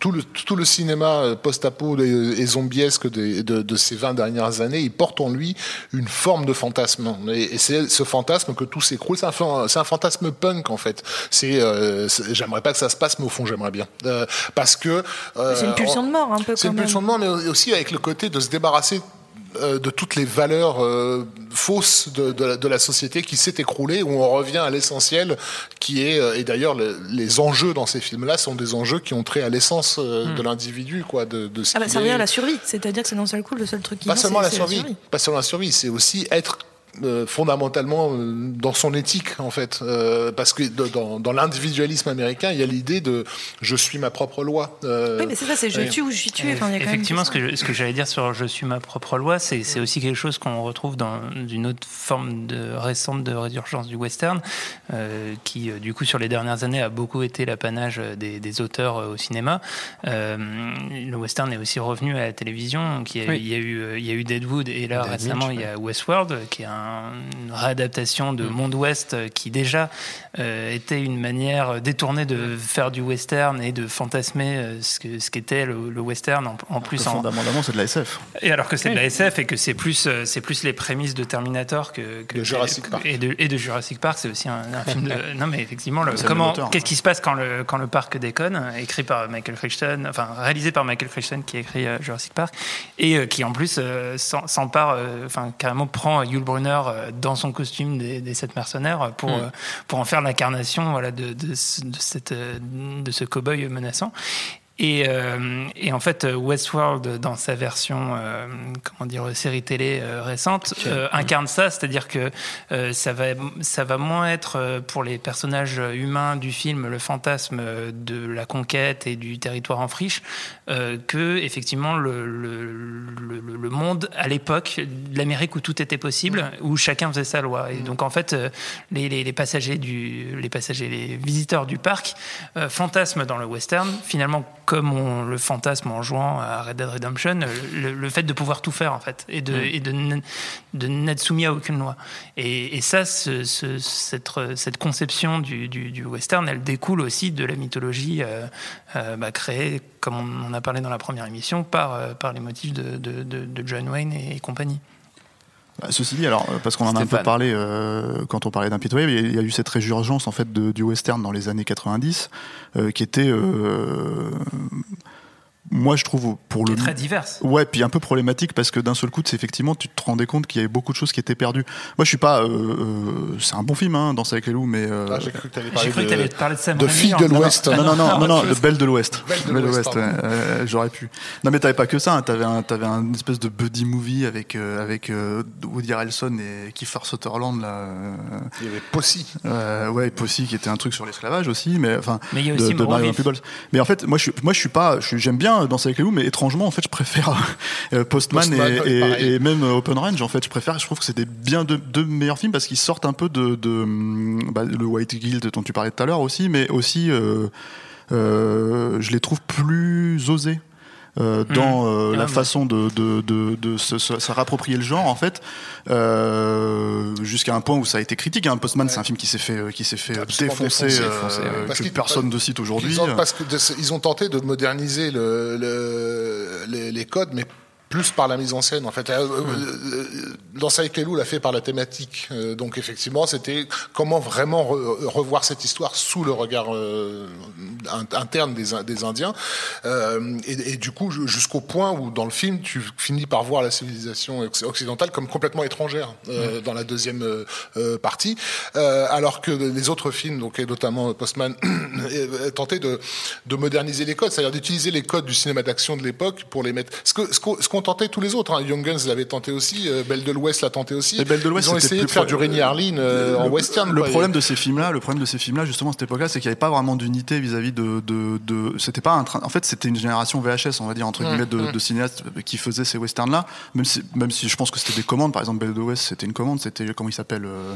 tout le, tout le cinéma post-apo et et zombiesque de, de ces 20 dernières années, il porte en lui une forme de fantasme. Et, et c'est ce fantasme que tout s'écroule. C'est un, fan- c'est un fantasme punk en fait. C'est, euh, c'est- j'aimerais pas que ça se passe, mais au fond j'aimerais bien, Euh, parce que euh, C'est une pulsion on- de mort un peu c'est une même. pulsion de mort, mais aussi avec le côté de se débarrasser euh, de toutes les valeurs euh, fausses de, de la, de la société qui s'est écroulée, où on revient à l'essentiel, qui est euh, et d'ailleurs le- les enjeux dans ces films-là sont des enjeux qui ont trait à l'essence euh, Hmm. de l'individu, quoi, de, de ce Ah bah, ça revient à la survie, c'est-à-dire que c'est d'un seul coup le seul truc qui Pas manque, seulement la survie, pas seulement la survie, c'est aussi être euh, fondamentalement euh, dans son éthique en fait, Euh, parce que dans, dans l'individualisme américain, il y a l'idée de je suis ma propre loi. Euh, Oui, mais c'est ça, c'est je oui. tue ou je suis tué. Enfin, Effectivement, ce que, je- ce que j'allais dire sur Je suis ma propre loi, c'est c'est aussi quelque chose qu'on retrouve dans une autre forme de, récente de résurgence du western, euh, qui, du coup, sur les dernières années, a beaucoup été l'apanage des, des auteurs au cinéma. Euh, le western est aussi revenu à la télévision. Donc il, y a, Oui. il, y a eu, il y a eu Deadwood, et là, Dead récemment, Lynch, il y a Westworld, qui est un- une réadaptation de Monde Ouest, euh, qui déjà euh, était une manière détournée de faire du western et de fantasmer euh, ce que ce qu'était le, le western en, en plus en, Fondamentalement, c'est de la SF. et alors que c'est de la SF et que c'est plus, c'est plus les prémices de Terminator que, que De Jurassic que- Park. et de, et de Jurassic Park. C'est aussi un, un film de. Non, mais effectivement, le- comment, qu'est-ce qui se passe quand le quand le parc déconne, écrit par Michael Crichton, enfin réalisé par Michael Crichton qui a écrit Jurassic Park et euh, qui en plus euh, s'empare, euh, enfin carrément prend Yul Brynner euh, dans son costume des, des sept mercenaires pour Mm. euh, pour en faire l'incarnation voilà de de, ce- de cette euh, de ce cow-boy menaçant. Et, euh, et en fait, Westworld, dans sa version, euh, comment dire, série télé euh, récente, euh, incarne ça, c'est-à-dire que euh, ça va, ça va moins être pour les personnages humains du film le fantasme de la conquête et du territoire en friche, euh, que effectivement le, le, le, le- monde à l'époque l'Amérique où tout était possible, où chacun faisait sa loi. Et donc en fait, les, les, les passagers du, les passagers, les visiteurs du parc euh, fantasment dans le western, finalement comme on le fantasme en jouant à Red Dead Redemption, le, le fait de pouvoir tout faire en fait et de, et de, n'être soumis à aucune loi. Et, et ça, ce- ce- cette, cette conception du, du, du western, elle découle aussi de la mythologie euh, euh, bah, créée, comme on en a parlé dans la première émission, par, euh, par les motifs de, de, de- de John Wayne et, compagnie. Bah, Ceci dit, alors, euh, parce qu'on en a un peu parlé euh, quand on parlait d'impitoyable, il y a- il y a eu cette résurgence en fait de- du western dans les années 90, euh, qui était, euh, moi je trouve pour le très diverse. Ouais, puis un peu problématique parce que d'un seul coup, c'est effectivement, tu te rendais compte qu'il y avait beaucoup de choses qui étaient perdues. Moi, je suis pas. euh, euh, c'est un bon film, hein, Danser avec les loups, mais. euh, Ah, j'ai cru que cru que de- tu allais te parler de Sam de filles en de l'Ouest. non, non, non, non, non, le Belle de l'Ouest. Belle de l'Ouest, ouais, euh, J'aurais pu. Non, mais t'avais pas que ça. Hein, t'avais un, t'avais un espèce de buddy movie avec euh, avec euh, Woody Harrelson et Kiefer Sutherland là. euh, Il y avait Possy. euh, ouais, Possi qui était un truc sur l'esclavage aussi, mais enfin. Mais il y a de, aussi de. Peebles. Mais en fait, moi, je suis, moi, je suis pas, j'aime bien Danser avec les loups, mais étrangement, en fait, je préfère euh, Postman, Postman, et, même euh, Open Range. En fait, je préfère. Je trouve que c'était bien deux, deux meilleurs films parce qu'ils sortent un peu de, de hum, bah, le White Guild dont tu parlais tout à l'heure aussi, mais aussi, euh, euh, je les trouve plus osés. Euh, dans euh, Ah, la façon de, de, de, de se, se- se réapproprier le genre en fait euh, jusqu'à un point où ça a été critique hein. Postman c'est un film qui s'est fait euh, qui s'est fait euh, Absolument défoncer, euh, ouais. Parce que personne ne cite aujourd'hui Ils ont, parce que de- ils ont tenté de moderniser le, le- les, les codes, mais plus par la mise en scène en fait. Euh, euh, Dans ça avec les loups l'a fait par la thématique. Euh, donc effectivement, c'était comment vraiment re- revoir cette histoire sous le regard euh, in- interne des, des Indiens. Euh, et, et du coup, ju- jusqu'au point où dans le film, tu finis par voir la civilisation occ- occidentale comme complètement étrangère euh, dans la deuxième euh, euh, partie, Euh, alors que les autres films, donc et notamment Postman, euh, tentaient de, de moderniser les codes, c'est-à-dire d'utiliser les codes du cinéma d'action de l'époque pour les mettre. Ce que ce qu'on tenté tous les autres. Hein. Young Guns l'avait tenté aussi, euh, Belle de l'Ouest l'a tenté aussi. Mais Belle de l'Ouest, Ils ont essayé de faire du Rémi Harlin euh, en western. Le quoi. problème de ces films-là, le problème de ces films-là, justement à cette époque-là, c'est qu'il n'y avait pas vraiment d'unité vis-à-vis de, de, de- c'était pas un train. En fait, c'était une génération VHS, on va dire entre Mm, guillemets, de, mm. de cinéastes qui faisaient ces westerns-là. Même si, même si je pense que c'était des commandes. Par exemple, Belle de l'Ouest, c'était une commande. C'était comment il s'appelle euh,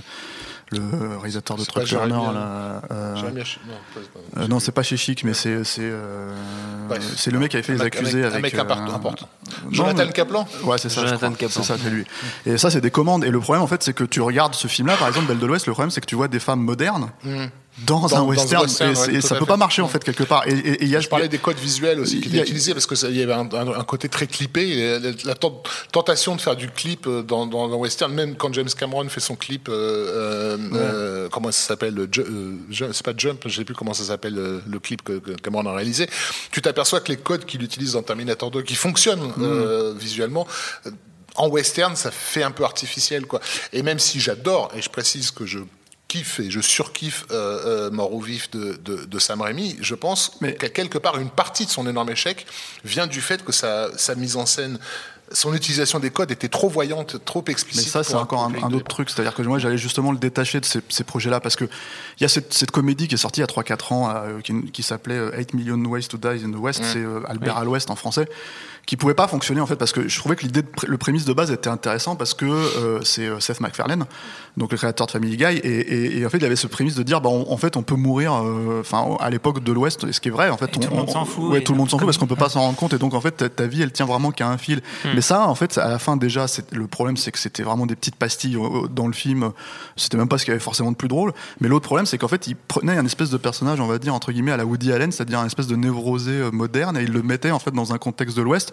le réalisateur de Truck Turner. Là, euh, non, euh, non, c'est pas chez Chic, mais c'est c'est euh, le mec qui avait fait Un les accusés mec- un avec mec important- euh, Jonathan mais- Kaplan Ouais, c'est ça. Jonathan. Kaplan. C'est ça, c'est lui. Et ça, c'est des commandes. Et le problème, en fait, c'est que tu regardes ce film-là, par exemple, Belle de l'Ouest. Le problème, c'est que tu vois des femmes modernes dans, Dans- un dans western, et, ouais, ça peut fait. pas marcher en fait quelque part. Et, et- et y a, Je parlais des codes visuels aussi qui étaient utilisés parce que ça- il y avait un, un- un côté très clippé. La, la tent- tentation de faire du clip euh, dans, dans, dans western, même quand James Cameron fait son clip, euh, euh, euh, comment ça s'appelle euh, C'est pas Jump, je sais plus comment ça s'appelle le clip que, que Cameron a réalisé. Tu t'aperçois que les codes qu'il utilise dans Terminator 2, qui fonctionnent euh, visuellement. En western, ça fait un peu artificiel, quoi. Et même si j'adore, et je précise que je kiffe et je surkiffe euh, euh, Mort ou Vif de, de, de Sam Raimi, je pense qu'à quelque part, une partie de son énorme échec vient du fait que sa, sa mise en scène, son utilisation des codes était trop voyante, trop Mais explicite. ça, c'est encore un, autre truc. C'est-à-dire que moi, j'allais justement le détacher de ces, ces projets-là parce que il y a cette, cette comédie qui est sortie il y a 3-4 ans euh, qui, qui s'appelait euh, 8 Million Ways to Die in the West. Mm. C'est euh, Albert Oui. à l'Ouest en français qui pouvait pas fonctionner en fait parce que je trouvais que l'idée, de pr- le prémisse de base était intéressant parce que euh, c'est euh, Seth MacFarlane, donc le créateur de Family Guy, et, et- et en fait il avait ce prémisse de dire, bah, on- en fait on peut mourir, euh, enfin à l'époque de l'Ouest, et ce qui est vrai en fait, Et tout le monde s'en fout, ouais, tout le monde s'en fout parce qu'on peut pas s'en rendre compte, et donc en fait ta, ta vie elle tient vraiment qu'à un fil. Hmm. Mais ça, en fait, à la fin déjà, c'est le problème, c'est que c'était vraiment des petites pastilles dans le film. C'était même pas ce qu'il y avait forcément de plus drôle. Mais l'autre problème, c'est qu'en fait, il prenait un espèce de personnage, on va dire entre guillemets à la Woody Allen, c'est-à-dire un espèce de névrosé euh, moderne, et il le mettait en fait dans un contexte de l'Ouest.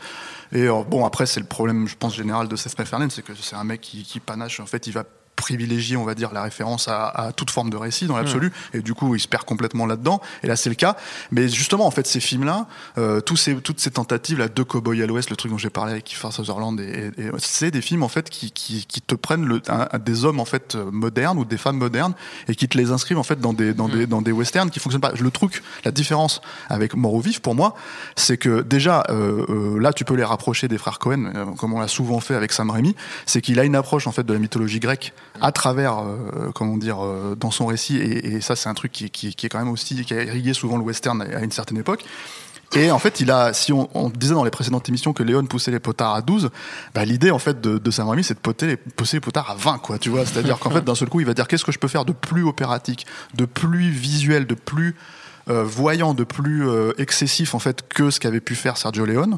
Et euh, bon, après, c'est le problème, je pense général de Seth MacFarlane, c'est que c'est un mec qui, qui panache. En fait, il va privilégier, on va dire, la référence à, à toute forme de récit dans l'absolu, et du coup, il se perd complètement là-dedans. Et là, c'est le cas. Mais justement, en fait, ces films-là, euh, tous ces, toutes ces tentatives, là, de Cowboy à l'Ouest, le truc dont j'ai parlé avec Kiefer Sutherland, et, et- et c'est des films en fait qui, qui, qui te prennent le, un- des hommes en fait euh, modernes ou des femmes modernes et qui te les inscrivent en fait dans des dans des dans des westerns qui fonctionnent pas. Le truc, la différence avec Mort au vif pour moi, c'est que déjà euh, euh, là, tu peux les rapprocher des frères Cohen, euh, comme on l'a souvent fait avec Sam Raimi, c'est qu'il a une approche en fait de la mythologie grecque à travers, euh, comment dire, euh, dans son récit, et, ça c'est un truc qui, est quand même aussi qui a irrigué souvent le western à, une certaine époque. Et en fait, il a, si on, disait dans les précédentes émissions que Léon poussait les potards à 12, bah, l'idée, en fait, de, de Sam Raimi, c'est de pousser les potards à 20, quoi, tu vois. C'est-à-dire qu'en fait, d'un seul coup, il va dire qu'est-ce que je peux faire de plus opératique, de plus visuel, de plus euh, voyant, de plus excessif, en fait, que ce qu'avait pu faire Sergio Leone?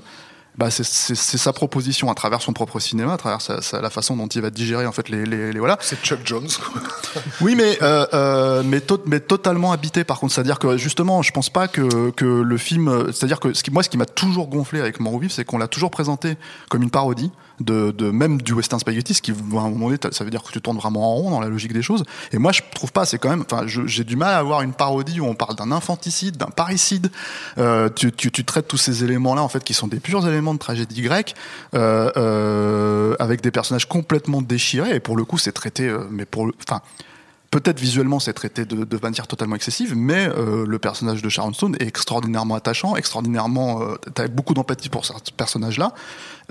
Bah, c'est- c'est c'est sa proposition à travers son propre cinéma, à travers sa, sa- la façon dont il va digérer en fait les, les, les- voilà. C'est Chuck Jones. quoi. Oui, mais euh, euh, mais, to- mais totalement habité par contre. C'est-à-dire que justement, je pense pas que que le film. C'est-à-dire que ce qui, moi, ce qui m'a toujours gonflé avec Mort c'est qu'on l'a toujours présenté comme une parodie de, de même du western spaghetti, ce qui à un moment donné, ça veut dire que tu tournes vraiment en rond dans la logique des choses. Et moi, je trouve pas. C'est quand même. Enfin, j'ai du mal à avoir une parodie où on parle d'un infanticide, d'un parricide. Euh, tu, tu, tu traites tous ces éléments-là en fait qui sont des purs éléments de tragédie grecque, euh, euh, avec des personnages complètement déchirés. Et pour le coup, c'est traité, euh, mais pour enfin. Peut-être visuellement c'est traité de, de manière totalement excessive, mais euh, le personnage de Sharon Stone est extraordinairement attachant, extraordinairement. Euh, T'as beaucoup d'empathie pour ce personnage-là,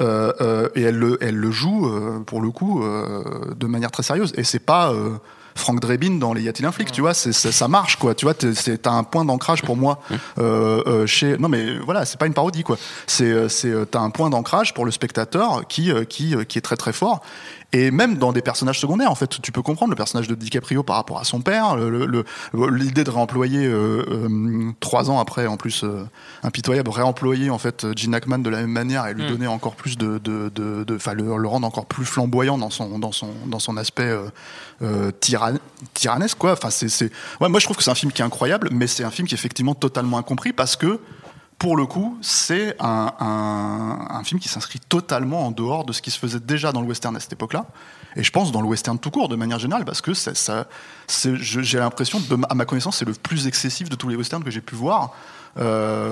euh, euh, et elle le, elle le joue pour le coup de manière très sérieuse. Et c'est pas Frank Drebin dans Les Y a-t-il un flic, tu vois, c'est, ça marche quoi. Tu vois, t'as un point d'ancrage pour moi euh, euh, chez. Non mais voilà, c'est pas une parodie quoi. C'est, c'est t'as un point d'ancrage pour le spectateur qui qui qui est très très fort. Et même dans des personnages secondaires, en fait, tu peux comprendre le personnage de DiCaprio par rapport à son père, l'idée de réemployer euh, euh, trois ans après, en plus euh, impitoyable, réemployer en fait Gene Hackman de la même manière et lui Mm. donner encore plus de, de, de, de- enfin le, le rendre encore plus flamboyant dans son dans son dans son aspect euh, tyran- tyrannesque quoi. Enfin c'est c'est, ouais, moi je trouve que c'est un film qui est incroyable, mais c'est un film qui est effectivement totalement incompris parce que pour le coup, c'est un, film qui s'inscrit totalement en dehors de ce qui se faisait déjà dans le western à cette époque-là. Et je pense dans le western tout court, de manière générale, parce que j'ai l'impression, à ma connaissance, c'est le plus excessif de tous les westerns que j'ai pu voir. Euh,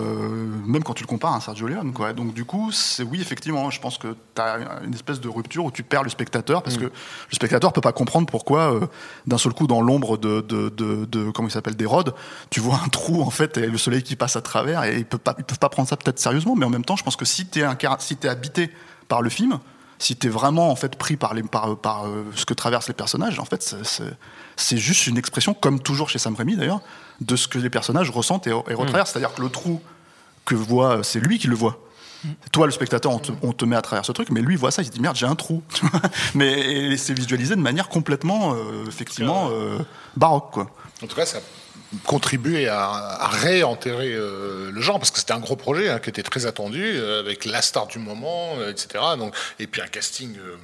même quand tu le compares à un Sergio Leone, quoi. Donc du coup, c'est oui, effectivement, je pense que tu as une espèce de rupture où tu perds le spectateur parce que le spectateur peut pas comprendre pourquoi, euh, d'un seul coup, dans l'ombre de, de, de, de- comment il s'appelle, d'Hérode, tu vois un trou en fait et le soleil qui passe à travers et ils peuvent pas, ils peuvent pas prendre ça peut-être sérieusement, mais en même temps, je pense que si un, car- si t'es habité par le film, si t'es vraiment en fait pris par, les, par, par euh, ce que traversent les personnages, en fait, c'est- c'est- juste une expression, comme toujours chez Sam Raimi d'ailleurs, de ce que les personnages ressentent et, et retraversent. C'est-à-dire que le trou que voit, c'est lui qui le voit. Toi, le spectateur, on te, on te met à travers ce truc, mais lui, il voit ça, il se dit merde, j'ai un trou. mais et c'est visualisé de manière complètement, euh, effectivement, euh, baroque, quoi. En tout cas, ça a contribué à, à réenterrer euh, le genre parce que c'était un gros projet hein, qui était très attendu euh, avec la star du moment, euh, etc. Donc, et puis un casting euh,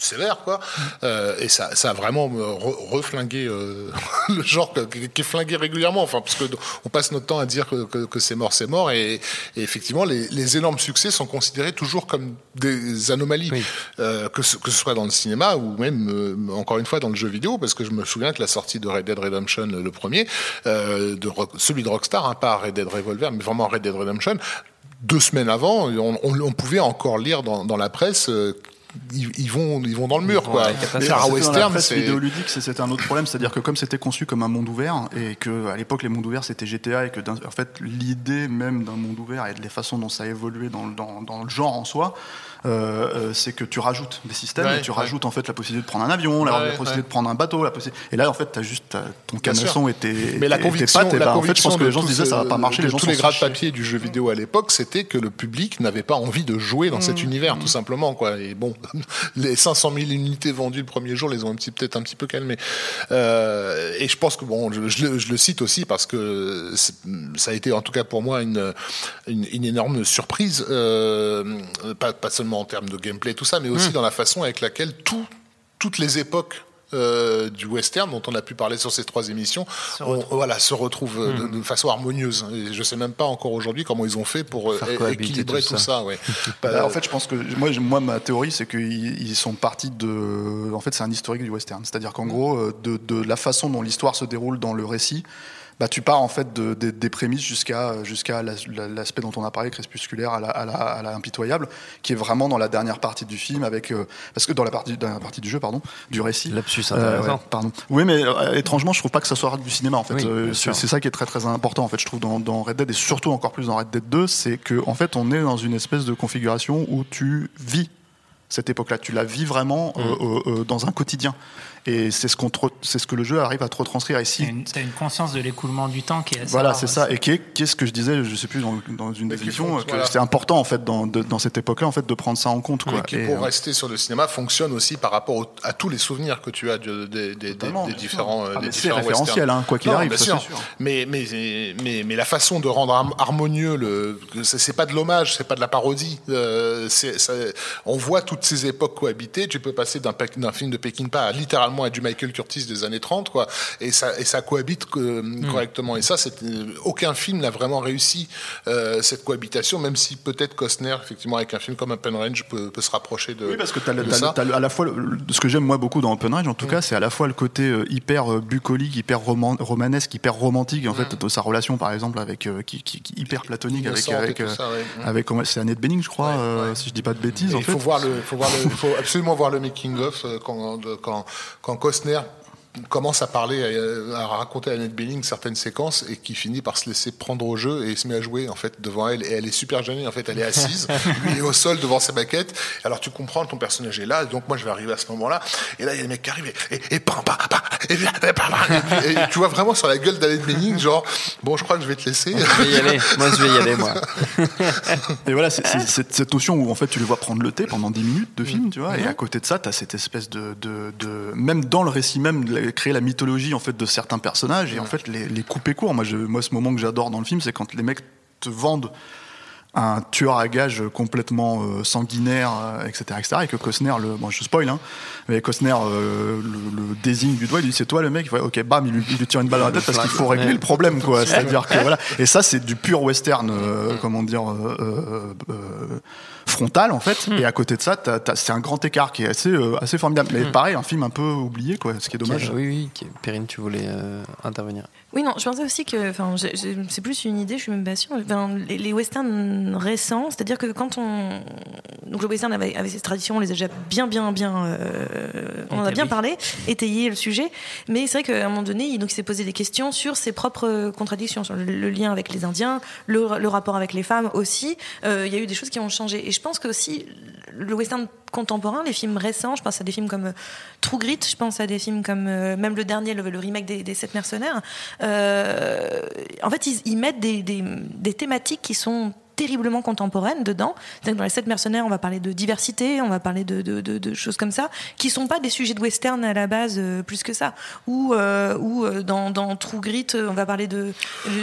sévère, quoi. Euh, et ça, ça a vraiment euh, re- reflingué euh, le genre qui est flingué régulièrement. Enfin, parce que on passe notre temps à dire que, que- que c'est mort, c'est mort. Et, et effectivement, les, les énormes succès sont considérés toujours comme des anomalies, euh, que, ce, que ce soit dans le cinéma ou même euh, encore une fois dans le jeu vidéo, parce que je me souviens que la sortie de Red Dead Redemption, le premier, euh, de celui de Rockstar, hein, pas Red Dead Revolver, mais vraiment Red Dead Redemption, deux semaines avant, on, on- on pouvait encore lire dans, dans la presse. euh, ils, ils vont, ils vont dans le mur, quoi. Faire la western, c'est vidéoludique, c'est- un autre problème, c'est-à-dire que comme c'était conçu comme un monde ouvert et que à l'époque les mondes ouverts c'était GTA et que d'un- en fait l'idée même d'un monde ouvert et de la façon dont ça a évolué dans, le- dans, dans le genre en soi, euh, euh, c'est que tu rajoutes des systèmes, Ouais, et tu ouais. rajoutes en fait la possibilité de prendre un avion, la, Ouais, la possibilité ouais. de prendre un bateau, la et là en fait t'as juste t'as- ton canasson sûr. était Mais la conviction, patte, et la bah, en fait je pense conviction que les gens se disaient ça va pas marcher, de les gens tous les sont gras de fichés. papier du jeu vidéo à l'époque, c'était que le public n'avait pas envie de jouer dans Mmh. cet univers, tout simplement, quoi. Et bon, les 500 000 unités vendues le premier jour les ont un petit, peut-être un petit peu calmés. Euh, et je pense que bon, je, je le, je le cite aussi parce que ça a été, en tout cas pour moi, une, une, une énorme surprise, euh, pas, pas seulement en termes de gameplay, tout ça, mais aussi Mmh. dans la façon avec laquelle tout, toutes les époques euh, du western dont on a pu parler sur ces trois émissions, on- voilà, se retrouvent euh, Mmh. de, de façon harmonieuse. Et je sais même pas encore aujourd'hui comment ils ont fait pour euh, équilibrer tout tout ça. ça. ouais. Bah, en fait, je pense que moi, moi, ma théorie, c'est qu'ils ils sont partis de. En fait, c'est un historique du western. C'est-à-dire qu'en gros, euh, de, de la façon dont l'histoire se déroule dans le récit, bah, tu pars en fait de- de- des prémices jusqu'à jusqu'à la- la- l'aspect dont on a parlé, crépusculaire, à la, à, la, à la impitoyable, qui est vraiment dans la dernière partie du film, avec euh, parce que dans la partie, dans la partie du jeu, pardon, du récit. Lapsus Euh, ouais, pardon. Oui, mais euh, étrangement, je trouve pas que ça soit du cinéma. En fait, Oui, c'est ça qui est très très important. En fait, je trouve dans, dans Red Dead et surtout encore plus dans Red Dead 2, c'est que en fait, on est dans une espèce de configuration où tu vis cette époque-là. Tu la vis vraiment Mm. euh, euh, euh, dans un quotidien. Et c'est ce, qu'on te re- c'est ce que le jeu arrive à te retranscrire ici. Une, t'as une conscience de l'écoulement du temps qui est assez Voilà, c'est ça. Et qui est, qui est ce que je disais, je sais plus, dans, dans une des émissions, que voilà. c'est important, en fait, dans, de- dans cette époque-là, en fait, de prendre ça en compte, quoi. Et qui, Et, pour euh, rester sur le cinéma, fonctionne aussi par rapport au- à tous les souvenirs que tu as de- de- des- différents, euh, Ah, c'est différents référentiel, hein, quoi qu'il arrive, bien ça, sûr. Mais, mais, mais, mais la façon de rendre har- harmonieux, le, c'est pas de l'hommage, c'est pas de la parodie. Euh, ça- on voit toutes ces époques cohabiter. Tu peux passer d'un film de Peckinpah à littéralement à du Michael Curtis des années 30, quoi. Et ça, et ça cohabite que- correctement. Et ça, c'est, euh, aucun film n'a vraiment réussi euh, cette cohabitation, même si peut-être Costner, effectivement, avec un film comme Open Range, peut, peut se rapprocher de. Oui, parce que t'as, le- de t'as le- ça. t'as le- à la fois, le- ce que j'aime moi beaucoup dans Open Range, en tout cas, c'est à la fois le côté euh, hyper euh, bucolique, hyper roman- romanesque, hyper romantique, en fait, de sa relation, par exemple, avec euh, qui, qui- qui- hyper platonique, avec avec, euh, ça, ouais. avec comment- c'est Annette Bening, je crois, euh, si je dis pas de bêtises. Et en il fait. faut voir le, faut voir le, il faut absolument voir le making of euh, quand, quand Costner commence à parler, à, à raconter à Annette Bening certaines séquences et qui finit par se laisser prendre au jeu et il se met à jouer en fait devant elle. Et elle est super gênée en fait. Elle est assise lui est au sol devant sa maquette alors tu comprends ton personnage est là. Donc moi je vais arriver à ce moment là et là il y a le mec qui arrive et, et, et, pam, pam, pam, et, et, tu vois vraiment sur la gueule d'Annette Bening genre bon je crois que je vais te laisser. Je vais y aller. Moi, je vais y aller, moi. Et voilà, c'est, cette notion où en fait tu les vois prendre le thé pendant 10 minutes de film, tu vois, et à côté de ça, tu as cette espèce de, de, de- Même dans le récit même, de la- créer la mythologie en fait de certains personnages et en fait les, les couper court. Moi, je, moi, ce moment que j'adore dans le film, c'est quand les mecs te vendent un tueur à gages complètement euh, sanguinaire, euh, etc., etc., et que Costner, le, bon, je spoil, hein, mais Costner euh, le, le désigne du doigt, il dit c'est toi le mec, Ouais, ok, bam, il lui, il lui tire une balle dans la tête parce qu'il faut régler le problème, quoi. C'est-à-dire que voilà, et ça c'est du pur western, comment dire, frontal en fait. Et à côté de ça, c'est un grand écart qui est assez, assez formidable. Mais pareil, un film un peu oublié, quoi, ce qui est dommage. Oui, oui. Perrine, tu voulais intervenir. Oui, non, je pensais aussi que, enfin, c'est plus une idée, je suis même pas sûre. Enfin, les, les westerns récents, c'est-à-dire que quand on, donc le western avait, avait cette tradition, on les a déjà bien, bien, bien, euh, on en a bien parlé, étayé le sujet. Mais c'est vrai qu'à un moment donné, il, donc, il s'est posé des questions sur ses propres contradictions, sur le, le lien avec les Indiens, le, le rapport avec les femmes aussi. Euh, il y a eu des choses qui ont changé. Et je pense que aussi le western contemporain, les films récents, je pense à des films comme euh, True Grit, je pense à des films comme euh, même le dernier, le, remake des, Sept Mercenaires. Euh, en fait, ils, mettent des, des thématiques qui sont terriblement contemporaines dedans. Dans les sept mercenaires, on va parler de diversité, on va parler de, de, de, de choses comme ça, qui sont pas des sujets de western à la base euh, plus que ça. Ou, euh, ou euh, dans, dans True Grit, on va parler de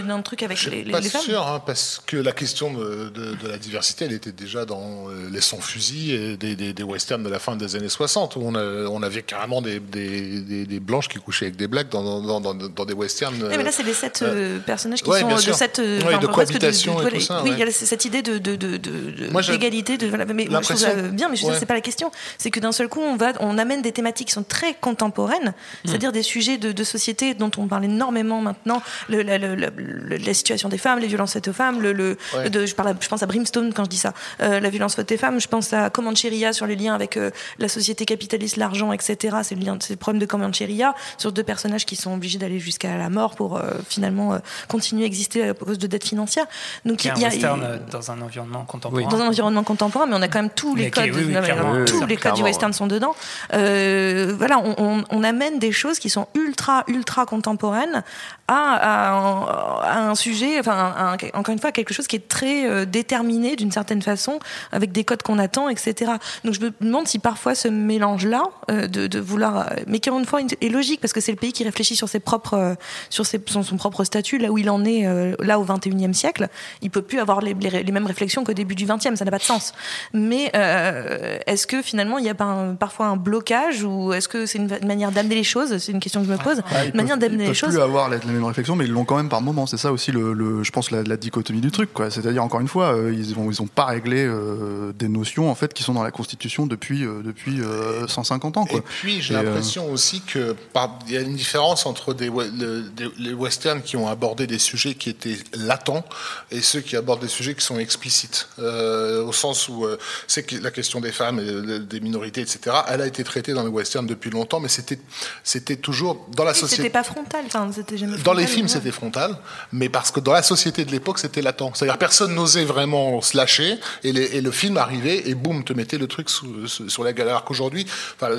d'un truc avec Je les, les, pas les femmes. sûr, hein, parce que la question de, la diversité, elle était déjà dans les sans-fusils et des, des- des westerns de la fin des années 60, où on, a- on avait carrément des, des- blanches qui couchaient avec des blacks dans, dans, dans, dans des westerns. Ouais, mais là, c'est les sept personnages qui ouais, sont de cette Ouais, de cohabitation et tout ça, Oui, ouais. il y a cette idée de de- de- de- de- Moi, j'ai d'égalité, de, voilà, mais moi, je trouve ça bien, mais je veux dire, ouais. c'est pas la question. C'est que d'un seul coup, on va, on amène des thématiques qui sont très contemporaines, Hmm. c'est-à-dire des sujets de, de société dont on parle énormément maintenant, le, la, situation des femmes, les violences faites aux femmes, le, le- Ouais. de, je parle, à- je pense à Brimstone quand je dis ça, euh, la violence faite aux femmes. Je pense à Comancheria sur les liens avec euh, la société capitaliste, l'argent, etc. C'est le lien, c'est le problème de Comancheria sur deux personnages qui sont obligés d'aller jusqu'à la mort pour euh, finalement euh, continuer à exister à cause de dettes financières. Donc il y a, euh, dans un environnement contemporain. dans un environnement contemporain, mais on a quand même tous les Mais codes, oui, oui, non, tous oui, les codes du western sont dedans. Euh, voilà, on, on- on amène des choses qui sont ultra, ultra contemporaines à, à- à un sujet, enfin, à encore une fois, quelque chose qui est très euh, déterminé d'une certaine façon, avec des codes qu'on attend, etc. Donc je me demande si parfois ce mélange-là, euh, de, de vouloir, mais qui encore une fois est logique parce que c'est le pays qui réfléchit sur ses propres, euh, sur ses, son, son propre statut, là où il en est, euh, là au 21e siècle, il peut plus avoir les, les- les mêmes réflexions qu'au début du 20e, ça n'a pas de sens. Mais euh, est-ce que finalement il n'y a pas un- parfois un blocage ou est-ce que c'est une, une manière d'amener les choses? C'est une question que je me pose. Ah, ils une manière peuvent- d'amener ils les peuvent choses. plus avoir la, la même réflexion, mais ils l'ont quand même par moment. C'est ça aussi, le, le- je pense, la, la dichotomie du truc. quoi. C'est-à-dire, encore une fois, euh, ils n'ont ils ont pas réglé euh, des notions en fait qui sont dans la Constitution depuis, euh, depuis euh, 150 ans. Quoi. Et puis j'ai Et, euh, l'impression aussi que par- il y a une différence entre des, we- le- des- les westerns qui ont abordé des sujets qui étaient latents et ceux qui abordent des sujets qui sont explicites, Euh, au sens où euh, c'est que la question des femmes, et de- des minorités, etc. Elle a été traitée dans les westerns depuis longtemps, mais c'était c'était toujours dans la Oui, société. C'était pas frontal, enfin, c'était jamais Dans les films, ouais. c'était frontal, mais parce que dans la société de l'époque, c'était latent. C'est-à-dire personne n'osait vraiment se lâcher, et, les- et le film arrivait, et boum, te mettait le truc sous- sous- sur la galère. Alors qu'aujourd'hui, enfin,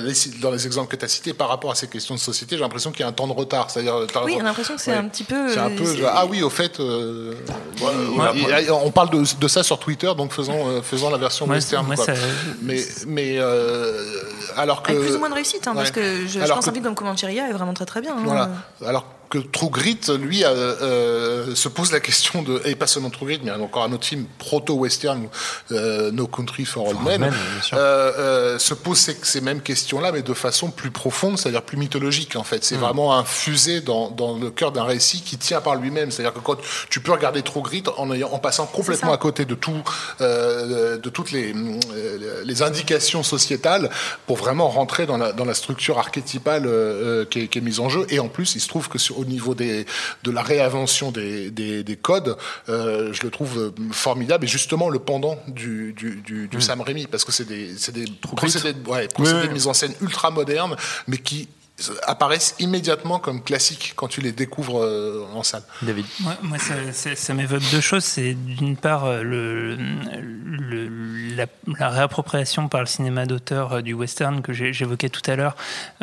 dans les exemples que tu as cités, par rapport à ces questions de société, j'ai l'impression qu'il y a un temps de retard. C'est-à-dire, Oui, on a l'impression que c'est Ouais. un petit peu. C'est un euh, peu, c'est- genre, ah oui, au fait, euh, on parle de, de ça sur Twitter, donc faisons, euh, faisons la version western. moi, quoi. ça- Mais, mais euh, alors que Avec plus ou moins de réussite, hein, parce que je, pense que- un film comme Comancheria est vraiment très très bien. hein. voilà. Alors que True Grit, lui, euh, euh, se pose la question de, et pas seulement True Grit, mais encore un autre film proto-western, euh, No Country for All Men, euh, euh, se pose ces, ces mêmes questions-là, mais de façon plus profonde, c'est-à-dire plus mythologique, en fait. C'est Mm. vraiment infusé dans, dans le cœur d'un récit qui tient par lui-même. C'est-à-dire que quand tu peux regarder True Grit en, ayant- en passant complètement à côté de tout, euh, de toutes les, les indications sociétales pour vraiment rentrer dans la, dans la structure archétypale euh, qui, est, qui est mise en jeu. Et en plus, il se trouve que sur, au niveau des, de la réinvention des, des, des codes, euh, je le trouve euh, formidable. Et justement, le pendant du, du, du, du Sam Raimi, parce que c'est des, c'est des procédés, ouais, procédés Oui, de mise en scène ultra modernes, mais qui apparaissent immédiatement comme classiques quand tu les découvres euh, en salle. David. Moi, moi, ça, ça- ça m'évoque deux choses. C'est d'une part euh, le, le- la, la réappropriation par le cinéma d'auteur euh, du western que j'évoquais tout à l'heure.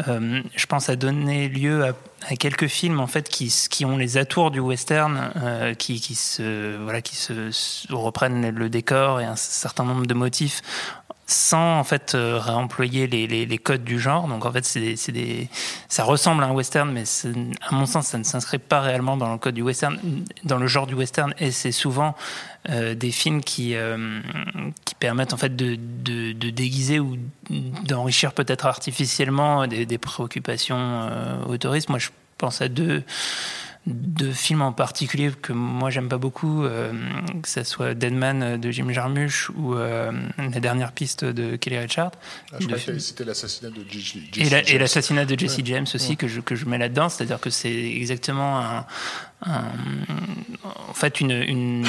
Euh, je pense à donner lieu à, à quelques films en fait qui, qui ont les atours du western, euh, qui, qui se voilà, qui se, se reprennent le décor et un certain nombre de motifs sans en fait euh, réemployer les, codes du genre. Donc en fait, c'est des- ça ressemble à un western, mais à mon sens, ça ne s'inscrit pas réellement dans le code du western, dans le genre du western. Et c'est souvent euh, des films qui euh, qui permettent en fait de, déguiser ou d'enrichir peut-être artificiellement des, préoccupations euh, autoristes. Moi, je pense à deux deux films en particulier que moi j'aime pas beaucoup, euh, que ce soit Deadman de Jim Jarmusch ou euh, La dernière piste de Kelly Richard. Ah, je De crois que c'était l'assassinat de J- J- et, la- Jesse et James. l'assassinat de Jesse Ouais. James aussi Ouais. que, je, que je mets là-dedans, c'est-à-dire que c'est exactement un, en fait une,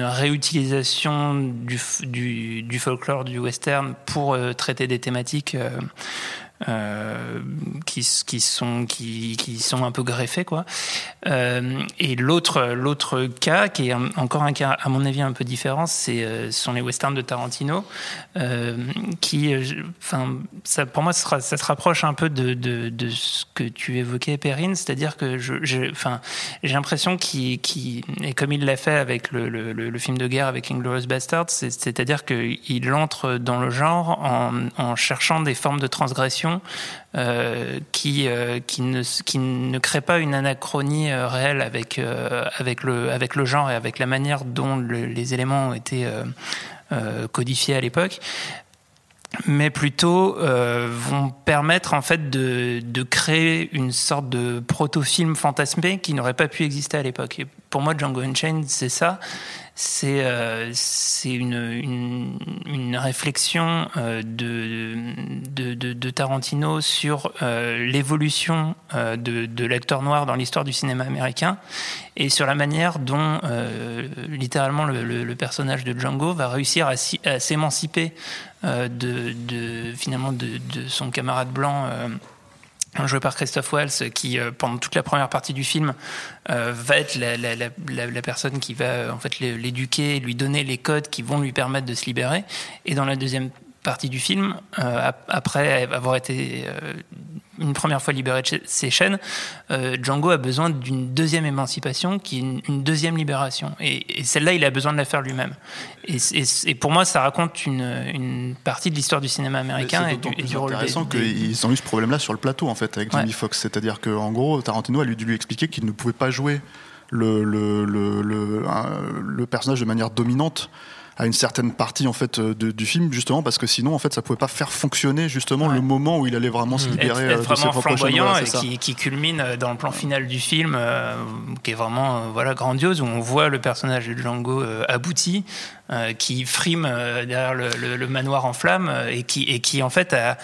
réutilisation du, folklore du western pour euh, traiter des thématiques euh, euh, qui, sont, un peu greffés. Quoi. Et l'autre, cas, qui est encore un cas, à mon avis, un peu différent, c'est, ce sont les westerns de Tarantino, qui, enfin, ça, pour moi, ça, se rapproche un peu de, ce que tu évoquais, Perrine, c'est-à-dire que enfin, j'ai l'impression qu'il, qu'il, et comme il l'a fait avec le, film de guerre avec Inglourious Basterds, c'est, c'est-à-dire qu'il entre dans le genre en, cherchant des formes de transgression euh, qui, euh, qui, ne, qui ne crée pas une anachronie euh, réelle avec, le, genre et avec la manière dont le, les éléments ont été codifiés à l'époque mais plutôt euh, vont permettre en fait de, de, créer une sorte de proto-film fantasmé qui n'aurait pas pu exister à l'époque. Et pour moi, Django Unchained, c'est ça c'est euh, une, une, réflexion euh, de, de, de, Tarantino sur l'évolution de, de l'acteur noir dans l'histoire du cinéma américain et sur la manière dont littéralement le, personnage de Django va réussir à s'émanciper de, de, finalement de, son camarade blanc joué par Christophe Waltz, qui euh, pendant toute la première partie du film euh, va être la, la, la, personne qui va en fait l'éduquer, lui donner les codes qui vont lui permettre de se libérer. Et dans la deuxième partie du film, euh, après avoir été euh, une première fois libéré de ses chaînes, euh, Django a besoin d'une deuxième émancipation, qui est une, une deuxième libération. Et, et celle-là, il a besoin de la faire lui-même. Et, et, et, pour moi, ça raconte une, une partie de l'histoire du cinéma américain et du, et du rôle intéressant qu'ils ont eu ce problème-là sur le plateau, en fait, avec Jimmy ouais. Fox. C'est-à-dire qu'en gros, Tarantino a dû lui expliquer qu'il ne pouvait pas jouer le, le, le, le, le personnage de manière dominante à une certaine partie en fait de, du film justement parce que sinon en fait ça pouvait pas faire fonctionner justement ouais. le moment où il allait vraiment se libérer être, être vraiment flamboyant et qui, qui, culmine dans le plan final du film euh, qui est vraiment euh, voilà grandiose où on voit le personnage de Django euh, abouti qui frime derrière le, le, le, manoir en flammes et qui et qui en fait a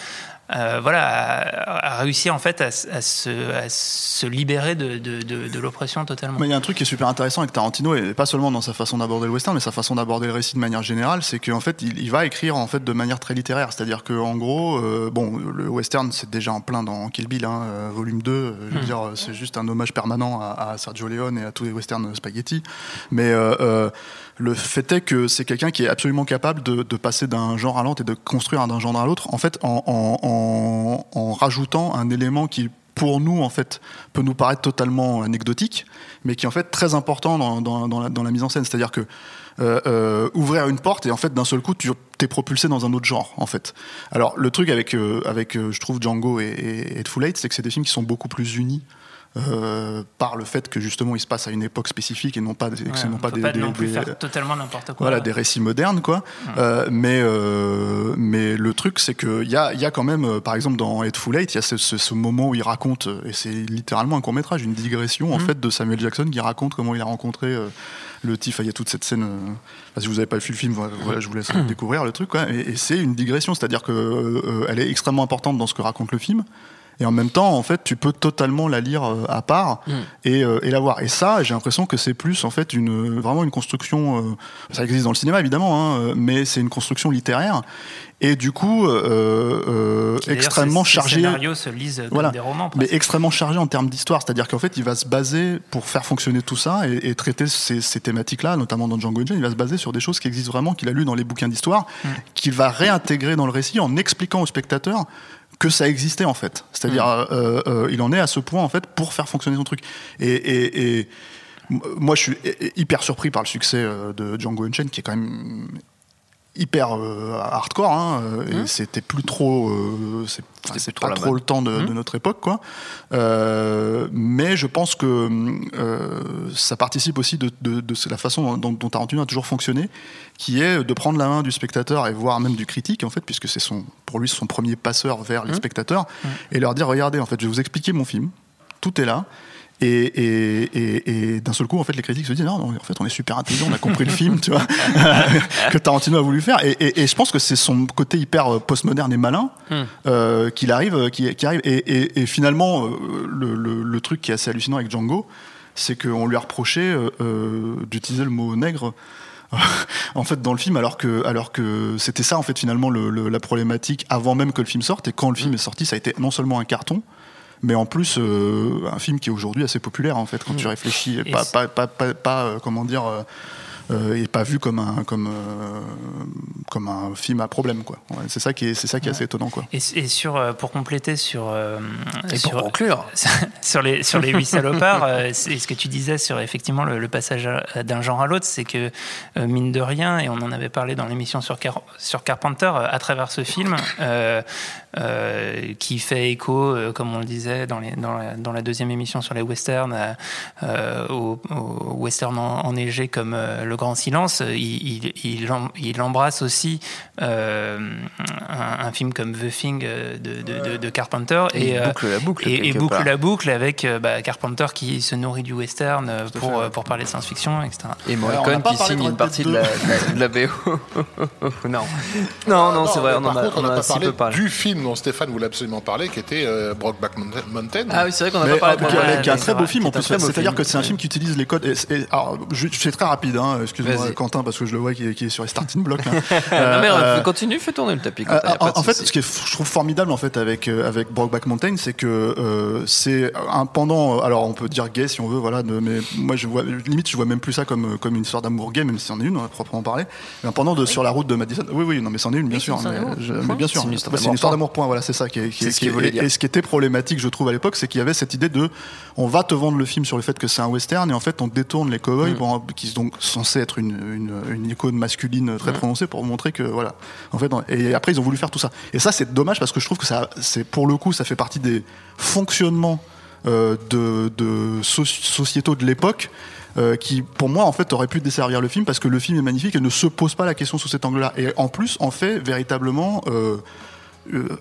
euh, voilà, a, a, réussi en fait à, à, se, à se, libérer de, de, de, de l'oppression totalement. Mais il y a un truc qui est super intéressant avec Tarantino, et pas seulement dans sa façon d'aborder le western, mais sa façon d'aborder le récit de manière générale, c'est qu'en fait, il, il, va écrire en fait de manière très littéraire. C'est-à-dire qu'en gros, euh, bon, le western, c'est déjà en plein dans Kill Bill, hein, euh, volume 2. Euh, je veux mmh. dire, c'est juste un hommage permanent à, à, Sergio Leone et à tous les westerns spaghetti. Mais le fait est que c'est quelqu'un qui est absolument capable de, de passer d'un genre à l'autre et de construire d'un genre à l'autre, en fait, en, en, en, en, rajoutant un élément qui pour nous en fait peut nous paraître totalement anecdotique, mais qui est en fait très important dans, la, mise en scène. C'est-à-dire que euh, euh, ouvrir une porte et en fait d'un seul coup tu t'es propulsé dans un autre genre en fait. Alors le truc avec euh, avec je trouve Django et, et, et Full c'est que c'est des films qui sont beaucoup plus unis euh, par le fait que justement il se passe à une époque spécifique et non pas, des, ouais, non pas des, pas des, non plus des faire totalement n'importe quoi. Voilà, des récits modernes quoi. Euh, mais euh, mais le truc c'est que il y a il y a quand même par exemple dans Hateful Eight il y a ce, ce, ce, moment où il raconte et c'est littéralement un court métrage une digression en fait de Samuel Jackson qui raconte comment il a rencontré le Tiff. Il y a toute cette scène. si vous n'avez pas vu le film, voilà, je vous laisse mmh. découvrir le truc. Quoi. Et, et c'est une digression, c'est-à-dire que elle est extrêmement importante dans ce que raconte le film et en même temps en fait tu peux totalement la lire euh, à part mm. et, euh, et, la voir. Et ça j'ai l'impression que c'est plus en fait une vraiment une construction euh, ça existe dans le cinéma évidemment hein, mais c'est une construction littéraire. Et du coup euh, extrêmement chargé se lisent voilà, des romans mais extrêmement chargé en termes d'histoire. C'est-à-dire qu'en fait il va se baser pour faire fonctionner tout ça et, et traiter ces, ces thématiques là notamment dans Django Unchained il va se baser sur des choses qui existent vraiment qu'il a lu dans les bouquins d'histoire mm. qu'il va réintégrer dans le récit en expliquant au spectateur que ça existait en fait. C'est-à-dire, mmh. euh, euh, il en est à ce point en fait pour faire fonctionner son truc. Et, et, et moi, je suis hyper surpris par le succès euh, de Django Unchained, qui est quand même hyper euh, hardcore hein, mmh. et c'était plus trop euh, c'est pas trop, trop le temps de, mmh. de, notre époque quoi euh, mais je pense que euh, ça participe aussi de, de, de la façon dont, dont, Tarantino a toujours fonctionné qui est de prendre la main du spectateur et voire même du critique en fait puisque c'est son pour lui son premier passeur vers mmh. les spectateurs et leur dire regardez en fait je vais vous expliquer mon film tout est là et, et, et, et d'un seul coup, en fait, les critiques se disent non, non, en fait, on est super intelligent, on a compris le film, tu vois, que Tarantino a voulu faire. Et, je pense que c'est son côté hyper euh, postmoderne et malin mm. euh, qu'il arrive, euh, qui, qui arrive. Et, finalement, euh, le, le, le, truc qui est assez hallucinant avec Django, c'est qu'on lui a reproché euh, d'utiliser le mot nègre en fait dans le film alors que alors que c'était ça en fait finalement le, le- la problématique avant même que le film sorte et quand le film est sorti ça a été non seulement un carton mais en plus euh, un film qui est aujourd'hui assez populaire en fait quand tu réfléchis. Et pas c'est- pas pas, pas, pas, euh, comment dire euh, euh, et pas vu comme un comme euh, comme un film à problème quoi. Ouais, c'est ça qui est c'est ça qui est assez étonnant quoi. Et, et sur, euh, pour compléter sur, euh, Et sur, pour conclure, sur les sur les huit salopards, euh, c'est ce que tu disais sur effectivement le, le passage d'un genre à l'autre, c'est que euh, mine de rien, et on en avait parlé dans l'émission sur Car- sur Carpenter, euh, à travers ce film euh, qui fait écho, euh, comme on le disait dans, les, dans, la, dans la deuxième émission sur les westerns, euh, euh, au, au western en- enneigé comme euh, Le Grand Silence, il, il, il, em- il embrasse aussi euh, un, un film comme The Thing de, de, de- de Carpenter Et boucle la boucle, et, et quelque boucle part. la boucle avec bah, Carpenter qui se nourrit du western pour, euh, pour parler de science-fiction, etc. et on Morricone qui signe une partie de la, de la- de la BO. non. non, non, c'est vrai, on par a, on on a pas un petit parlé peu parlé. du film dont Stéphane voulait absolument parler, qui était euh, Brokeback Mountain. Ah oui, c'est vrai qu'on n'a pas parlé euh, de qui, Ouais, est- qui est un très beau film en plus. C'est-à-dire que c'est un film qui utilise les codes. Et, et- alors, je, très rapide, hein, excuse-moi. Quentin, parce que je le vois qui est, qui est sur les starting blocks. hein. Non, mais Euh, euh, continue, fais tourner le tapis. Quentin, en, fait, ce qui est, je trouve formidable en fait avec avec Brokeback Mountain, c'est que euh, c'est un pendant. Alors, on peut dire gay si on veut, voilà. de- mais moi, je vois limite, je vois même plus ça comme comme une histoire d'amour gay, même si c'en est une, on va proprement parler. Mais un pendant de sur la route de Madison. Oui, oui, non, mais c'en est une, bien sûr. c'est une Mais, bien sûr, C'est une histoire d'amour, point. Voilà, c'est ça qui est. qui C'est est- ce qui est- et- dire. Et ce qui était problématique, je trouve à l'époque, c'est qu'il y avait cette idée de, on va te vendre le film sur le fait que c'est un western, et en fait, on détourne les cowboys, Mm. pour- qui sont donc censés être une, une, une icône masculine très prononcée pour montrer que voilà. En fait, et après, ils ont voulu faire tout ça. Et ça, c'est dommage parce que je trouve que ça, c'est pour le coup, ça fait partie des fonctionnements euh, de, de so- sociétaux de l'époque. euh, qui pour moi en fait aurait pu desservir le film parce que le film est magnifique et ne se pose pas la question sous cet angle-là et en plus en fait véritablement euh,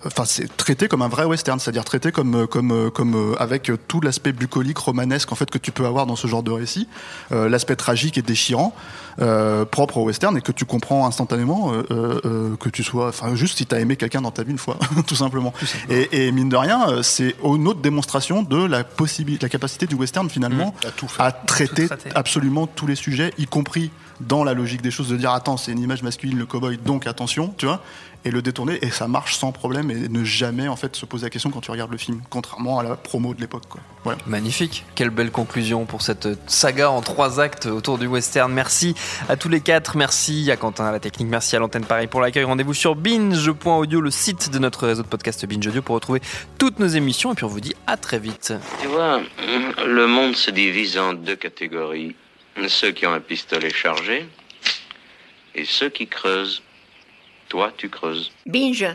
enfin c'est traité comme un vrai western, c'est-à-dire traité comme euh, comme euh, comme euh, avec euh, tout l'aspect bucolique romanesque en fait que tu peux avoir dans ce genre de récit, euh, l'aspect tragique et déchirant euh, propre au western et que tu comprends instantanément euh, euh, euh, que tu sois enfin juste si tu as aimé quelqu'un dans ta vie une fois tout simplement. Et, et mine de rien, euh, c'est une autre démonstration de la possibilité la capacité du western finalement À tout faire. à traiter Tout traiter. absolument tous les sujets y compris dans la logique des choses de dire attends c'est une image masculine le cowboy donc attention tu vois et le détourner et ça marche sans problème et ne jamais en fait se poser la question quand tu regardes le film contrairement à la promo de l'époque quoi voilà Magnifique, quelle belle conclusion pour cette saga en trois actes autour du western. Merci à tous les quatre, merci à Quentin à la technique, merci à l'antenne Paris pour l'accueil. Rendez-vous sur binge.audio, le site de notre réseau de podcast Binge Audio pour retrouver toutes nos émissions et puis on vous dit à très vite. Tu vois, le monde se divise en deux catégories. Ceux qui ont un pistolet chargé et ceux qui creusent. Toi, tu creuses. Binge.